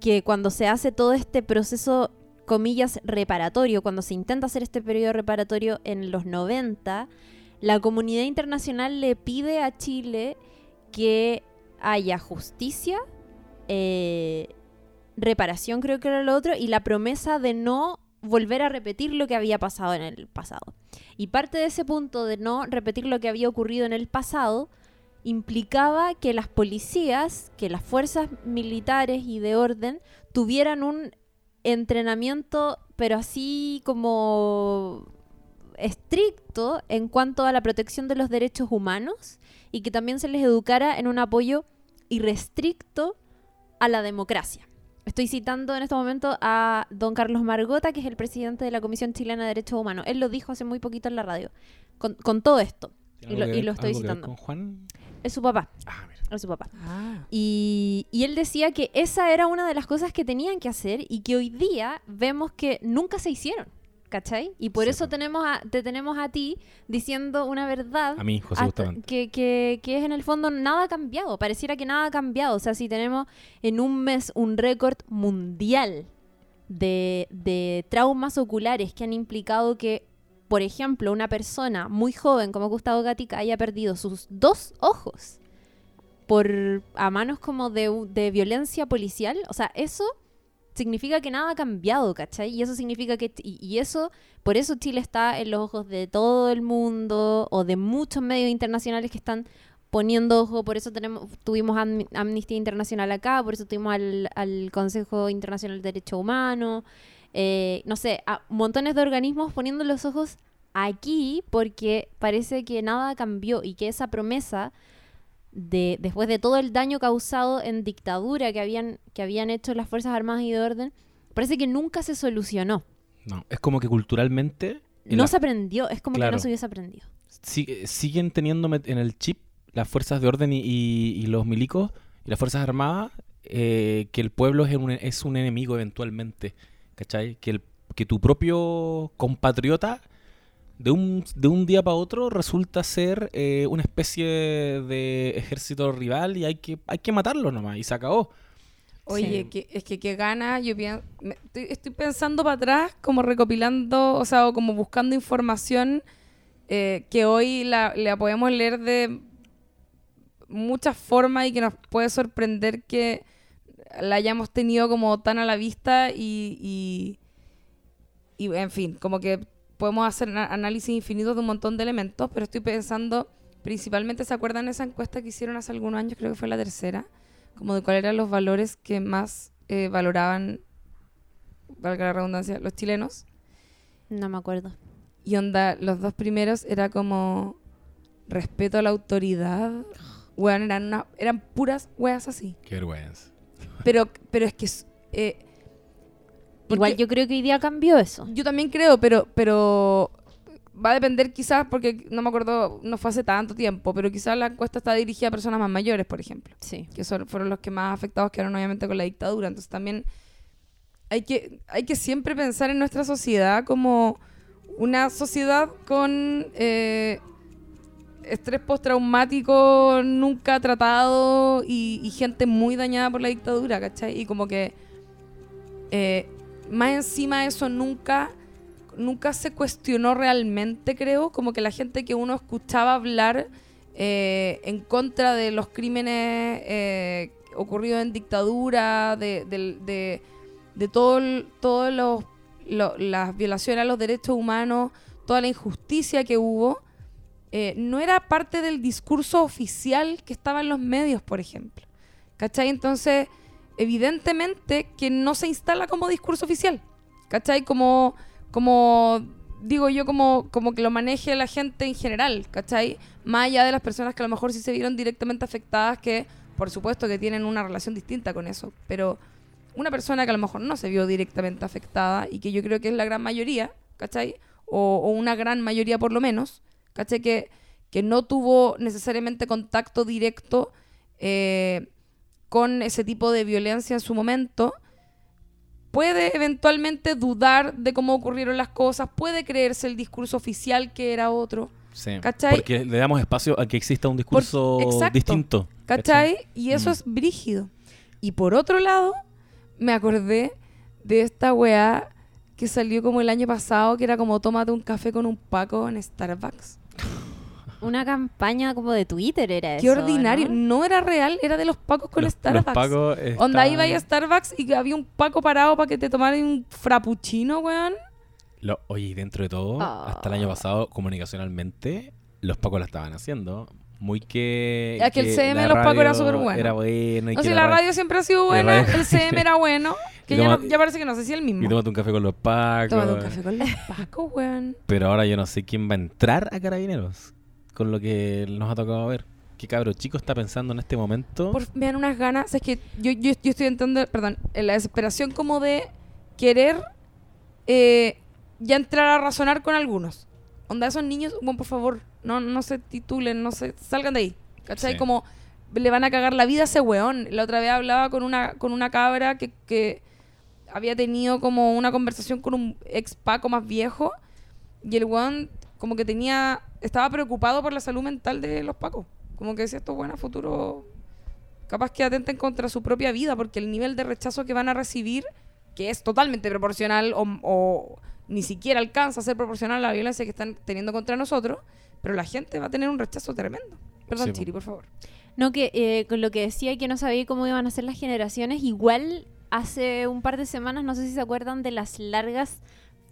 que cuando se hace todo este proceso, comillas, reparatorio, cuando se intenta hacer este periodo reparatorio en los 90, la comunidad internacional le pide a Chile que haya justicia, eh, reparación creo que era lo otro, y la promesa de no volver a repetir lo que había pasado en el pasado. Y parte de ese punto de no repetir lo que había ocurrido en el pasado implicaba que las policías, que las fuerzas militares y de orden tuvieran un entrenamiento, pero así como estricto en cuanto a la protección de los derechos humanos y que también se les educara en un apoyo irrestricto a la democracia. Estoy citando en este momento a don Carlos Margota, que es el presidente de la Comisión Chilena de Derechos Humanos. Él lo dijo hace muy poquito en la radio, con, con todo esto. ¿Tiene Y lo, y estoy citando. con Juan? Es su papá, Ah, mira. Es su papá. Ah. Y, y él decía que esa era una de las cosas que tenían que hacer y que hoy día vemos que nunca se hicieron. ¿Cachai? Y por Sí, eso tenemos a, te tenemos a ti diciendo una verdad A mí, José que, que, que es en el fondo nada ha cambiado. Pareciera que nada ha cambiado. O sea, si tenemos en un mes un récord mundial de, de traumas oculares que han implicado que, por ejemplo, una persona muy joven como Gustavo Gatica haya perdido sus dos ojos por a manos como de, violencia policial. O sea, eso significa que nada ha cambiado, ¿cachai? Y eso significa que... Y, eso, por eso Chile está en los ojos de todo el mundo o de muchos medios internacionales que están poniendo ojo, por eso tenemos, tuvimos Am- Amnistía Internacional acá, por eso tuvimos al, al Consejo Internacional de Derechos Humanos, eh, no sé, a montones de organismos poniendo los ojos aquí porque parece que nada cambió y que esa promesa de después de todo el daño causado en dictadura que habían que habían hecho las fuerzas armadas y de orden parece que nunca se solucionó No, es como que culturalmente en No la- se aprendió, es como que Claro. no se hubiese aprendido. sigue- siguen teniendo en el chip las fuerzas de orden y, y- y los milicos y las fuerzas armadas eh, que el pueblo es un, es un enemigo eventualmente, ¿cachai? Que, el, que tu propio compatriota de un, de un día para otro resulta ser eh, una especie de ejército rival y hay que, hay que matarlo nomás y se acabó. Oye, Sí. que, es que qué gana, yo pien- me- estoy, estoy pensando para atrás, como recopilando, o sea, o como buscando información eh, que hoy la, la podemos leer de muchas formas y que nos puede sorprender que la hayamos tenido como tan a la vista y, y, y, en fin, como que podemos hacer análisis infinitos de un montón de elementos, pero estoy pensando, principalmente, ¿se acuerdan esa encuesta que hicieron hace algunos años? Creo que fue la tercera como de cuáles eran los valores que más eh, valoraban, valga la redundancia, los chilenos. No me acuerdo. Y onda, los dos primeros era como respeto a la autoridad. Weón, eran, una- eran puras weas así. Qué vergüenza. Pero, pero es que... eh, Igual yo creo que hoy día cambió eso. Yo también creo, pero, pero va a depender quizás, porque no me acuerdo, no fue hace tanto tiempo, pero quizás la encuesta está dirigida a personas más mayores, por ejemplo. Sí. que son, fueron los que más afectados quedaron obviamente con la dictadura. Entonces también hay que, hay que siempre pensar en nuestra sociedad como una sociedad con eh, estrés postraumático nunca tratado y, y gente muy dañada por la dictadura, ¿cachai? Y como que eh, más encima eso nunca nunca se cuestionó realmente, creo, como que la gente que uno escuchaba hablar eh, en contra de los crímenes eh, ocurridos en dictadura, de, de, de todo el- todos los, lo- las violaciones a los derechos humanos, toda la injusticia que hubo, eh, no era parte del discurso oficial que estaba en los medios, por ejemplo. ¿Cachai? Entonces, evidentemente que no se instala como discurso oficial. ¿Cachai? Como, como digo yo, como, como que lo maneje la gente en general, ¿cachai? Más allá de las personas que a lo mejor sí se vieron directamente afectadas, que por supuesto que tienen una relación distinta con eso, pero una persona que a lo mejor no se vio directamente afectada y que yo creo que es la gran mayoría, ¿cachai? O, una gran mayoría por lo menos, ¿cachai? Que, que no tuvo necesariamente contacto directo eh, con ese tipo de violencia en su momento, puede eventualmente dudar de cómo ocurrieron las cosas, puede creerse el discurso oficial que era otro, Sí. ¿Cachai? Porque le damos espacio a que exista un discurso exacto. distinto. ¿cachai? Y eso Mm. es brígido. Y por otro lado, me acordé de esta weá que salió como el año pasado, que era como tómate un café con un paco en Starbucks. [laughs] Una campaña como de Twitter era eso. Qué ordinario. ¿no? ¿no? era real, era de los pacos con Los- Starbucks. Los pacos Onda iba a Starbucks y que había un paco parado para que te tomaran un frappuccino, weón. Lo- oye, y dentro de todo, Ah. hasta el año pasado, comunicacionalmente, los pacos la estaban haciendo. Muy que. Es que el CM la de los Pacos era radio superbueno. Era bueno. y No que sé, la radio siempre ha sido buena, radio- el CM era bueno, [laughs] que ya, toma- no- ya parece que no sé si es el mismo. Y tómate un café con los pacos. Tómate un café con los pacos, weón. Pero ahora yo no sé quién va a entrar a Carabineros. Con lo que nos ha tocado ver. ¿Qué cabro chico está pensando en este momento? Por- me dan unas ganas. Es que yo, yo, yo estoy entrando, perdón, en la desesperación como de querer eh, ya entrar a razonar con algunos. Onda, esos niños, bueno, por favor, no, no se titulen, no se salgan de ahí. ¿Cachai? Sí. Como le van a cagar la vida a ese weón. La otra vez hablaba con una, con una cabra que, que había tenido como una conversación con un ex Paco más viejo y el weón como que tenía, estaba preocupado por la salud mental de los Pacos. Como que decía, estos buenos a futuro capaz que atenten contra su propia vida porque el nivel de rechazo que van a recibir, que es totalmente proporcional o, o ni siquiera alcanza a ser proporcional a la violencia que están teniendo contra nosotros, pero la gente va a tener un rechazo tremendo. Perdón, Sí. Chiri, por favor. No, que eh, con lo que decía que no sabía cómo iban a ser las generaciones, igual hace un par de semanas, no sé si se acuerdan de las largas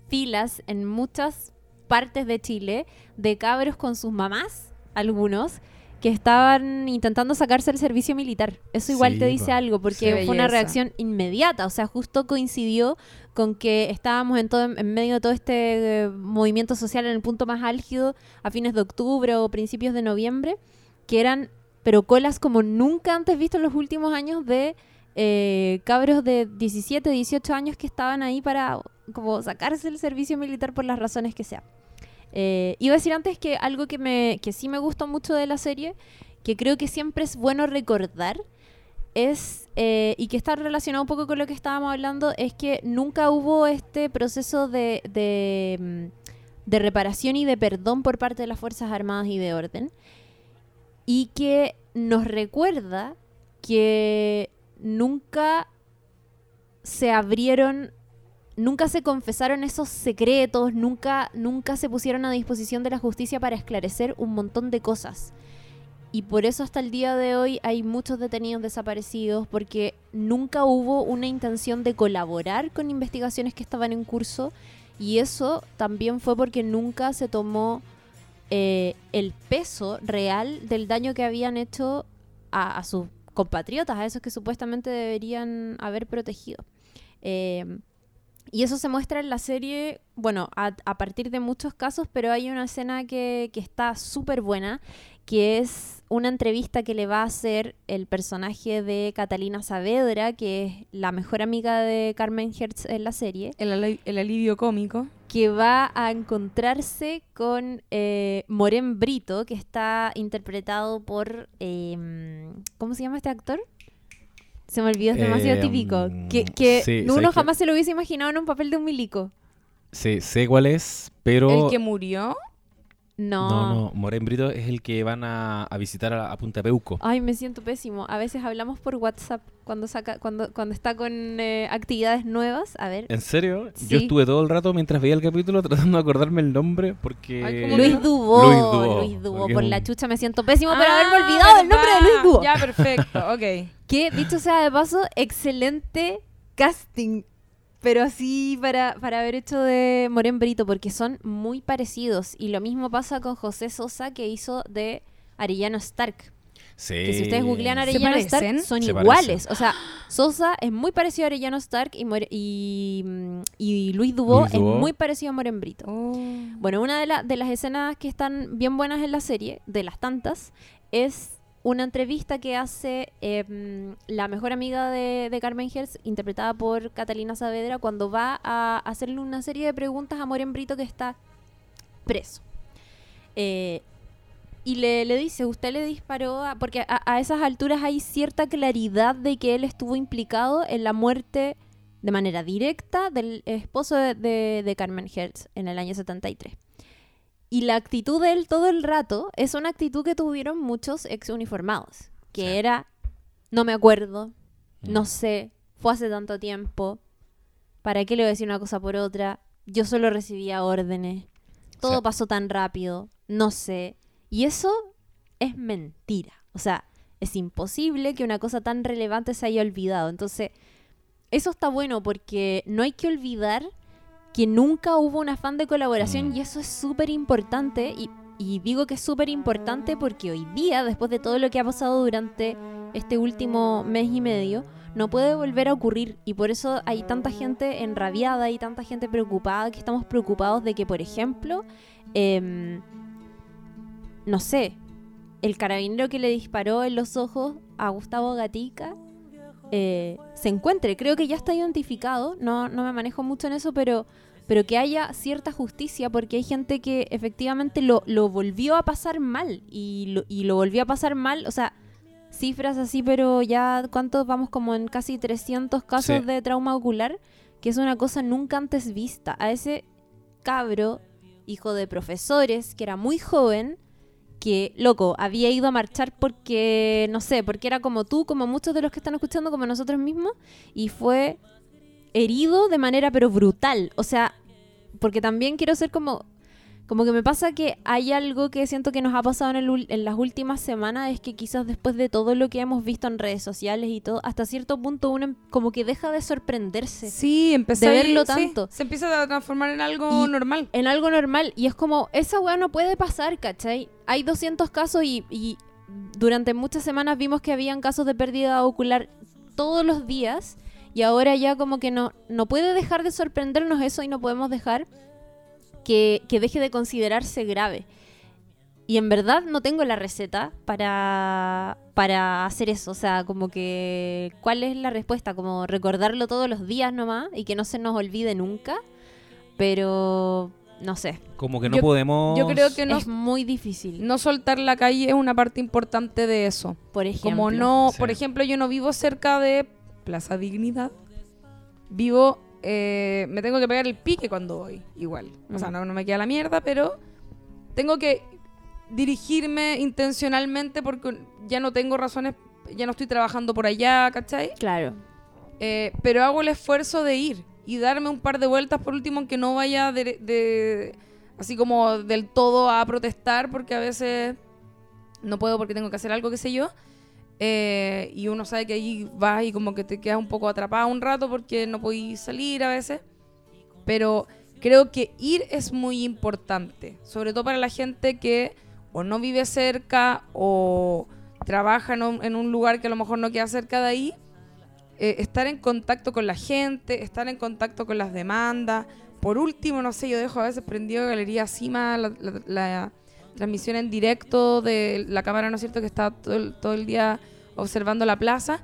filas en muchas partes de Chile de cabros con sus mamás, algunos, que estaban intentando sacarse el servicio militar. Eso igual Sí, te dice algo, porque Sí. fue una reacción inmediata, o sea, justo coincidió con que estábamos en, todo, en medio de todo este eh, movimiento social en el punto más álgido a fines de octubre o principios de noviembre, que eran, pero colas como nunca antes visto en los últimos años de eh, cabros de 17, 18 años que estaban ahí para como sacarse el servicio militar por las razones que sea. Eh, iba a decir antes que algo que, me, que sí me gustó mucho de la serie, que creo que siempre es bueno recordar, es, eh, y que está relacionado un poco con lo que estábamos hablando, es que nunca hubo este proceso de, de, mm, de reparación y de perdón por parte de las Fuerzas Armadas y de orden. Y que nos recuerda que nunca se abrieron, nunca se confesaron esos secretos, nunca, nunca se pusieron a disposición de la justicia para esclarecer un montón de cosas. Y por eso hasta el día de hoy hay muchos detenidos desaparecidos, porque nunca hubo una intención de colaborar con investigaciones que estaban en curso. Y eso también fue porque nunca se tomó eh, el peso real del daño que habían hecho a, sus compatriotas, a esos que supuestamente deberían haber protegido. Eh, y eso se muestra en la serie, bueno, a, a partir de muchos casos, pero hay una escena que, que está súper buena, que es una entrevista que le va a hacer el personaje de Catalina Saavedra, que es la mejor amiga de Carmen Hertz en la serie, El, el alivio cómico. que va a encontrarse con eh, Moren Brito, que está interpretado por... eh, ¿Cómo se llama este actor? Se me olvidó, es demasiado Eh, típico. Que, que sí, uno jamás se lo hubiese imaginado en un papel de un milico. Sí, sé cuál es, pero... El que murió. No. No, no, Morén Brito es el que van a, a visitar a, a Punta Peuco. Ay, me siento pésimo. A veces hablamos por WhatsApp cuando saca, cuando, cuando está con eh, actividades nuevas. A ver. ¿En serio? Sí. Yo estuve todo el rato mientras veía el capítulo [laughs] tratando de acordarme el nombre porque... Ay, ¿cómo Luis? Dubó. Luis Dubó, Luis Dubó. Por la chucha me siento pésimo por Ah, haberme olvidado el nombre de Luis. Dubó. Ya, perfecto, ok. [laughs] Que, dicho sea de paso, excelente casting. Pero así para, para haber hecho de Moren Brito, porque son muy parecidos. Y lo mismo pasa con José Sosa, que hizo de Arellano Stark. Sí. Que si ustedes googlean ¿Se Arellano Stark, son Se iguales. O sea, Sosa es muy parecido a Arellano Stark y, More- y, mm, y Luis Dubó Luis Dubó. es muy parecido a Moren Brito. Oh. Bueno, una de, la- de las escenas que están bien buenas en la serie, de las tantas, es una entrevista que hace em, la mejor amiga de, Carmen Hertz, interpretada por Catalina Saavedra, cuando va a hacerle una serie de preguntas a Moren Brito que está preso. Eh, y le, dice, usted le disparó, a-", porque a, esas alturas hay cierta claridad de que él estuvo implicado en la muerte de manera directa del esposo de, de- de Carmen Hertz en el año 73. Y la actitud de él todo el rato es una actitud que tuvieron muchos ex uniformados, que Sí. era, no me acuerdo, Mm. no sé, fue hace tanto tiempo, ¿para qué le voy a decir una cosa por otra? Yo solo recibía órdenes, todo Sí. pasó tan rápido, no sé. Y eso es mentira. O sea, es imposible que una cosa tan relevante se haya olvidado. Entonces, eso está bueno porque no hay que olvidar que nunca hubo un afán de colaboración Mm. y eso es súper importante. Y, y digo que es súper importante porque hoy día, después de todo lo que ha pasado durante este último mes y medio, no puede volver a ocurrir. Y por eso hay tanta gente enrabiada y tanta gente preocupada que estamos preocupados de que, por ejemplo, em, no sé, el carabinero que le disparó en los ojos a Gustavo Gatica eh, se encuentre. Creo que ya está identificado, no, no me manejo mucho en eso, pero, pero que haya cierta justicia porque hay gente que efectivamente lo, lo volvió a pasar mal y lo, y lo volvió a pasar mal, o sea, cifras así, pero ya, ¿cuántos? Vamos como en casi 300 casos Sí. de trauma ocular, que es una cosa nunca antes vista. A ese cabro, hijo de profesores, que era muy joven, que, loco, había ido a marchar porque, no sé, porque era como tú, como muchos de los que están escuchando, como nosotros mismos, y fue herido de manera pero brutal. O sea, porque también quiero ser como, como que me pasa que hay algo que siento que nos ha pasado en, el ul- en las últimas semanas, es que quizás después de todo lo que hemos visto en redes sociales y todo, hasta cierto punto uno em- como que deja de sorprenderse. Sí, empecé De a verlo tanto. se empieza a transformar en algo Y- normal. en algo normal. Y es como, esa weá no puede pasar, ¿cachai? Hay 200 casos y, y durante muchas semanas vimos que habían casos de pérdida ocular todos los días. Y ahora ya como que no, no puede dejar de sorprendernos eso y no podemos dejar que, que deje de considerarse grave. Y en verdad no tengo la receta para, para hacer eso. O sea, como que, ¿cuál es la respuesta? Como recordarlo todos los días nomás y que no se nos olvide nunca. pero no sé, Como que no Yo- podemos... Yo creo que no, es muy difícil. no soltar la calle es una parte importante de eso. por ejemplo, Como no, Sí. por ejemplo, yo no vivo cerca de Plaza Dignidad. Vivo, eh, me tengo que pegar el pique cuando voy, igual. O sea, Ujú. no, no me queda la mierda, pero tengo que dirigirme intencionalmente porque ya no tengo razones, ya no estoy trabajando por allá, ¿cachai? Claro. Eh, pero hago el esfuerzo de ir y darme un par de vueltas por último, aunque no vaya de, de- así como del todo a protestar, porque a veces no puedo porque tengo que hacer algo, qué sé yo. Eh, y uno sabe que ahí vas y como que te quedas un poco atrapado un rato porque no podéis salir a veces. Pero creo que ir es muy importante, sobre todo para la gente que o no vive cerca o trabaja en un, en un lugar que a lo mejor no queda cerca de ahí eh, estar en contacto con la gente, estar en contacto con las demandas. Por último, no sé, yo dejo a veces prendido Galería Cima, la, la- la transmisión en directo de la cámara, ¿no es cierto?, que está todo el, todo el día observando la plaza,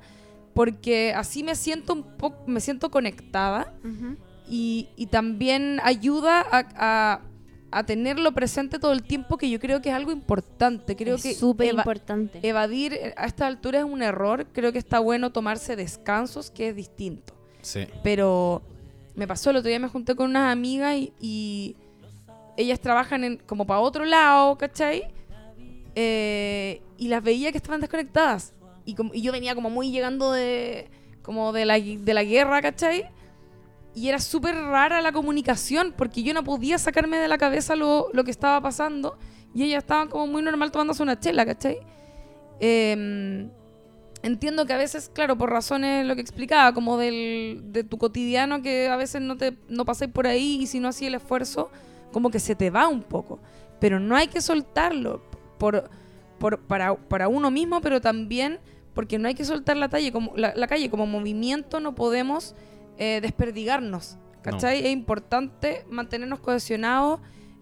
porque así me siento un poco, me siento conectada y, y también ayuda a, a- a tenerlo presente todo el tiempo, que yo creo que es algo importante. Creo Es que súper eva- importante. evadir a esta altura es un error. Creo que está bueno tomarse descansos, que es distinto. Sí. Pero me pasó el otro día, me junté con unas amigas y, y ellas trabajan en, como para otro lado, ¿cachai? Eh, y las veía que estaban desconectadas. Y, como- y yo venía como muy llegando de, como de, la, de la guerra, ¿cachai? Y era súper rara la comunicación porque yo no podía sacarme de la cabeza lo, lo que estaba pasando. Y ellas estaban como muy normal tomándose una chela, ¿cachai? Em, entiendo que a veces, claro, por razones lo que explicaba, como del, de tu cotidiano, que a veces no te no pasáis por ahí y si no hacía el esfuerzo, como que se te va un poco. Pero no hay que soltarlo por, por, para, para uno mismo, pero también porque no hay que soltar la, calle como, la, la calle como movimiento, no podemos eh, desperdigarnos. ¿Cachai? Es importante mantenernos cohesionados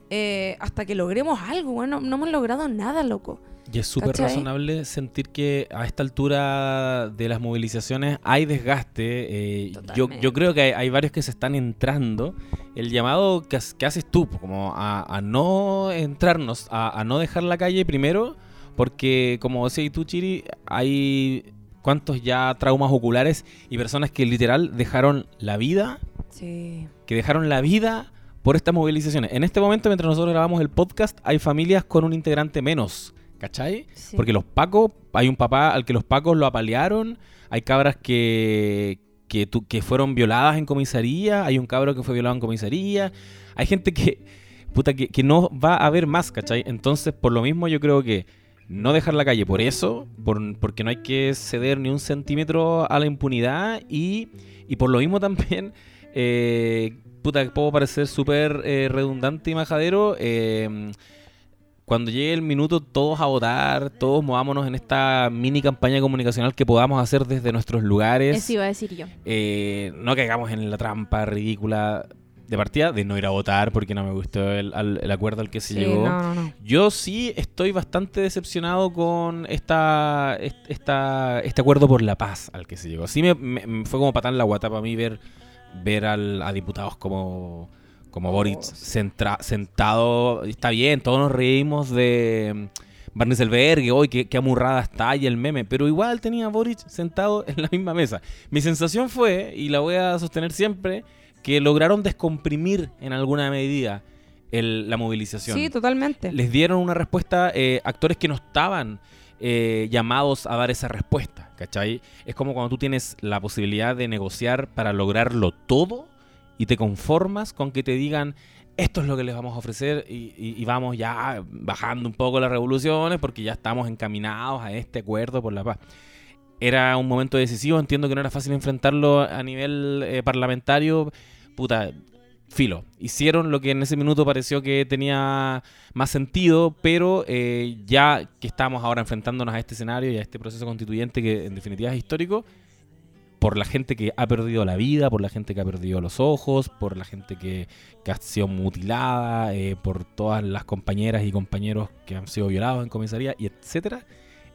eh, hasta que logremos algo. Bueno, no hemos logrado nada, loco. Y es súper razonable sentir que a esta altura de las movilizaciones hay desgaste. eh, yo, yo creo que hay, hay varios que se están entrando. El llamado que, que haces tú, como a, a no entrarnos, a, a no dejar la calle primero, porque como decías tú, Chiri, hay cuántos ya traumas oculares y personas que literal dejaron la vida Sí. que dejaron la vida por estas movilizaciones. En este momento, mientras nosotros grabamos el podcast, hay familias con un integrante menos, ¿cachai? Sí. Porque los pacos, hay un papá al que los pacos lo apalearon, hay cabras que, que, tu- que fueron violadas en comisaría, hay un cabro que fue violado en comisaría, hay gente que, puta, que, que no va a haber más, ¿cachai? Entonces, por lo mismo, yo creo que no dejar la calle por eso, por- porque no hay que ceder ni un centímetro a la impunidad y, y por lo mismo también, eh, puta, puedo parecer súper eh, redundante y majadero. eh, cuando llegue el minuto, todos a votar, todos movámonos en esta mini campaña comunicacional que podamos hacer desde nuestros lugares. Eso iba a decir yo. Eh, no caigamos en la trampa ridícula de partida de no ir a votar porque no me gustó el, el acuerdo al que se Sí, llegó. no, no, no. Yo sí estoy bastante decepcionado con esta, est- esta, este acuerdo por la paz al que se llegó. Sí me, fue como patar la guata para mí ver, ver al- a diputados como, como Boric centra- sentado. Está bien, todos nos reímos de mm, Barney Selberg, hoy qué, qué amurrada está y el meme, pero igual tenía a Boric sentado en la misma mesa. Mi sensación fue, y la voy a sostener siempre, que lograron descomprimir en alguna medida el- la movilización Sí, totalmente. les dieron una respuesta eh, actores que no estaban eh, llamados a dar esa respuesta, ¿cachai? Es como cuando tú tienes la posibilidad de negociar para lograrlo todo y te conformas con que te digan esto es lo que les vamos a ofrecer y, y- y vamos ya bajando un poco las revoluciones porque ya estamos encaminados a este acuerdo por la paz. Era un momento decisivo, entiendo que no era fácil enfrentarlo a nivel eh, parlamentario. Puta, filo. Hicieron lo que en ese minuto pareció que tenía más sentido, pero eh, ya que estamos ahora enfrentándonos a este escenario y a este proceso constituyente que en definitiva es histórico, por la gente que ha perdido la vida, por la gente que ha perdido los ojos, por la gente que, que ha sido mutilada, eh, por todas las compañeras y compañeros que han sido violados en comisaría, y etcétera,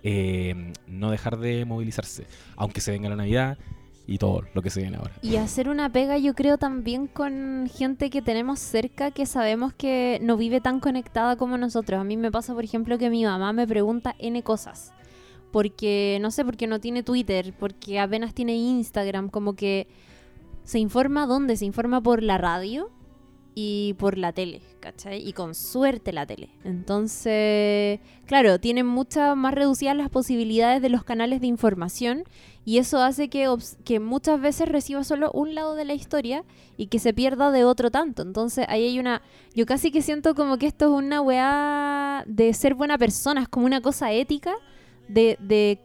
eh, no dejar de movilizarse. Aunque se venga la Navidad, y todo lo que se viene ahora. Y hacer una pega yo creo también con gente que tenemos cerca que sabemos que no vive tan conectada como nosotros. A mí me pasa, por ejemplo, que mi mamá me pregunta N cosas. Porque, no sé, porque no tiene Twitter, porque apenas tiene Instagram, como que se informa dónde, se informa por la radio y por la tele, ¿cachai? Y con suerte la tele. Entonces, claro, tienen muchas más reducidas las posibilidades de los canales de información y eso hace que, que muchas veces reciba solo un lado de la historia y que se pierda de otro tanto. Entonces, ahí hay una... Yo casi que siento como que esto es una weá de ser buena persona, es como una cosa ética de... de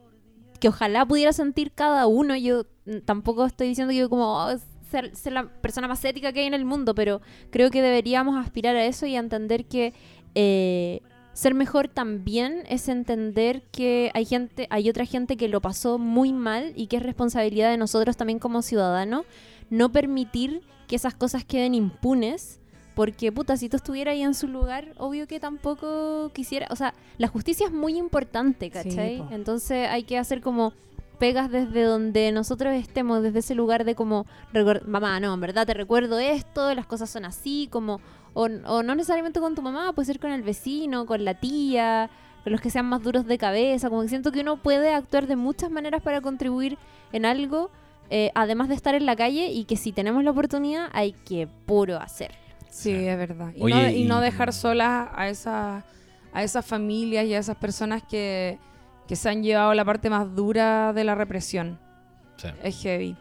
que ojalá pudiera sentir cada uno. Yo tampoco estoy diciendo que yo como oh, ser, ser la persona más ética que hay en el mundo, pero creo que deberíamos aspirar a eso y entender que eh, ser mejor también es entender que hay gente, hay otra gente que lo pasó muy mal y que es responsabilidad de nosotros también como ciudadanos no permitir que esas cosas queden impunes. Porque, puta, si tú estuvieras ahí en su lugar, obvio que tampoco quisiera. O sea, la justicia es muy importante, ¿cachai? Entonces hay que hacer como pegas desde donde nosotros estemos, desde ese lugar de como, mamá, no, en verdad te recuerdo esto, las cosas son así, como, o, o no necesariamente con tu mamá, puede ser con el vecino, con la tía, con los que sean más duros de cabeza, como que siento que uno puede actuar de muchas maneras para contribuir en algo, eh, además de estar en la calle, y que si tenemos la oportunidad hay que puro hacer. Sí, es verdad. Y, Oye, no, y no y- dejar solas a, esa, a esas familias y a esas personas que, que se han llevado la parte más dura de la represión. Sí. Es heavy.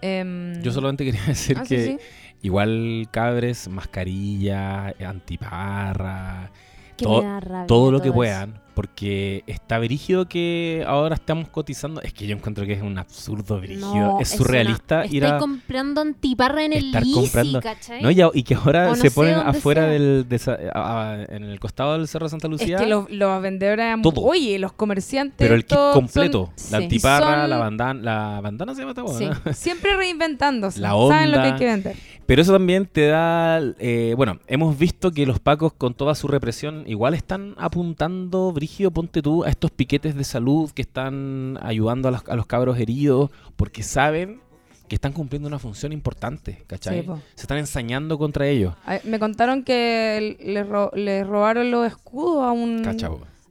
Em, Yo solamente quería [laughs] decir ah, sí, que sí. igual cabres, mascarilla, antiparra, Que Todo- me da rabia todo lo que eso. puedan, porque está brígido que ahora estamos cotizando. Es que yo encuentro que es un absurdo brígido, No, es una- surrealista ir Estoy a. comprando antiparra en el estar Lisi, comprando- ¿cachai? No, y, y que ahora no se ponen afuera sea. del. de esa- a- a- en el costado del Cerro de Santa Es Lucía. que los, los vendedores... Todo. Oye, los comerciantes... pero el kit completo. son- la sí. antiparra, Son- la bandana. La bandana se llama Sí. siempre reinventándose. La Saben lo que onda. hay que vender. Pero eso también te da. eh, bueno, hemos visto que los pacos, con toda su represión, igual están apuntando, Brígido, ponte tú, a estos piquetes de salud que están ayudando a los, a los cabros heridos, porque saben que están cumpliendo una función importante, ¿cachai? Sí. Se están ensañando contra ellos. Ay, Me contaron que le, ro- le robaron los escudos a un...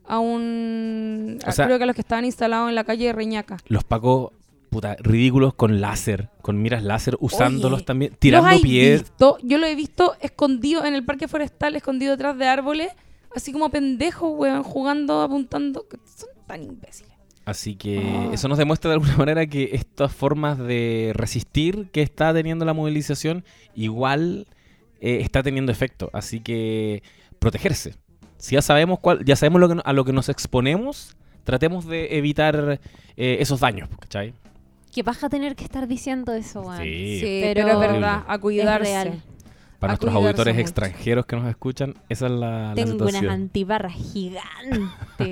A un... O a- sea- creo que a los que estaban instalados en la calle de Reñaca. Los pacos, puta, ridículos con láser, con miras láser, usándolos Oye, también, ¿Los tirando pies. Yo lo he visto escondido en el parque forestal, escondido detrás de árboles, así como pendejos, weón, jugando, apuntando. Son tan imbéciles. Así que Ah. eso nos demuestra de alguna [laughs] manera que estas formas de resistir que está teniendo la movilización igual eh, está teniendo efecto. Así que protegerse. Si ya sabemos cuál, ya sabemos lo que, no- a lo que nos exponemos, tratemos de evitar eh, esos daños, ¿cachai? Qué paja tener que estar diciendo eso, weón. Sí. Sí, Pero- pero, es verdad, a cuidarse. real. Para A nuestros auditores mucho. extranjeros que nos escuchan, esa es la, la Tengo unas situación. antiparras gigantes.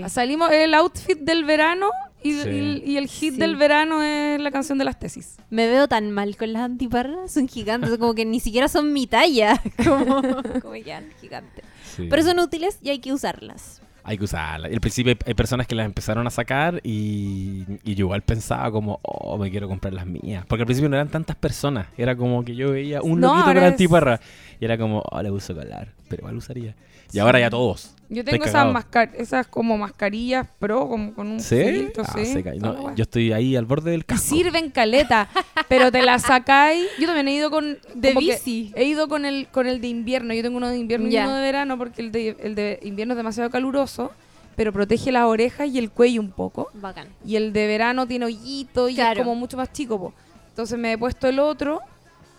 [laughs] Salimos el outfit del verano y, Sí. y- y el hit Sí. del verano es la canción de las tesis. Me veo tan mal con las antiparras, son gigantes, como que ni siquiera son mi talla, [laughs] como, como ya, gigantes. Sí. Pero son útiles y hay que usarlas. Hay que usarla. Al principio hay, hay personas que las empezaron a sacar y, y yo igual pensaba como, oh, me quiero comprar las mías. Porque al principio no eran tantas personas. Era como que yo veía un No, loquito con ahora es- antiparra. Y era como, oh, le uso colar. Pero igual usaría. Y ahora ya todos. Yo tengo esas, mascar esas como mascarillas pro, como con un ¿Sí? filtro, Ah, sí. seca. Y toda no, yo estoy ahí al borde del casco. sirven caleta, pero te la sacáis. Yo también he ido con. De bici. He ido con el, con el de invierno. Yo tengo uno de invierno y uno de verano porque el de, el de invierno es demasiado caluroso, pero protege las orejas y el cuello un poco. Bacán. Y el de verano tiene hoyito y Claro. es como mucho más chico. po. Entonces me he puesto el otro,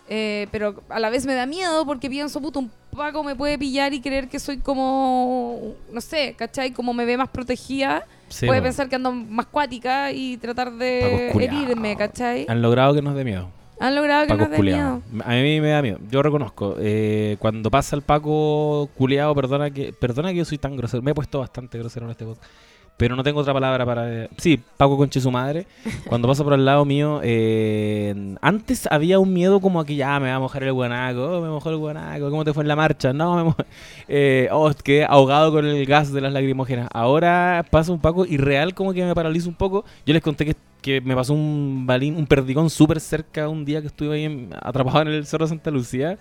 eh, pero a la vez me da miedo porque pienso, puto, un Paco me puede pillar y creer que soy como, no sé, ¿cachai? Como me ve más protegida. Sí, puede po. pensar que ando más cuática y tratar de herirme, ¿cachai? Han logrado que nos dé miedo. Han logrado que Paco nos dé miedo. A mí me da miedo. Yo reconozco. eh, cuando pasa el Paco culeado, perdona que perdona que yo soy tan grosero. Me he puesto bastante grosero en este podcast. Pero no tengo otra palabra para... Sí, Paco Conche su madre. Cuando pasa por al lado mío, eh, antes había un miedo como a que ya me va a mojar el guanaco, oh, me mojó el guanaco, ¿cómo te fue en la marcha? No, me mojó... [laughs] Eh, oh, quedé ahogado con el gas de las lacrimógenas. Ahora pasa un Paco irreal como que me paraliza un poco. Yo les conté que, que me pasó un balín, un perdigón súper cerca un día que estuve ahí en- atrapado en el Cerro de Santa Lucía.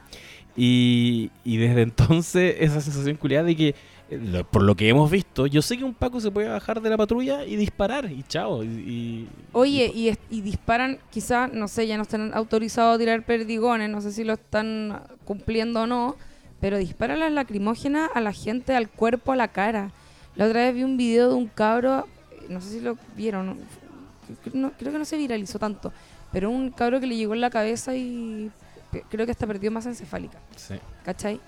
Y, y desde entonces esa sensación culiada de que, lo- por lo que hemos visto, yo sé que un Paco se puede bajar de la patrulla y disparar y chao. Y, y- Oye, y, es- y disparan, quizás, no sé, ya no están autorizados a tirar perdigones, no sé si lo están cumpliendo o no, pero disparan las lacrimógenas a la gente, al cuerpo, a la cara. La otra vez vi un video de un cabro, no sé si lo vieron, no- creo que no se viralizó tanto, pero un cabro que le llegó en la cabeza y creo que hasta perdió masa encefálica. sí. ¿cachai?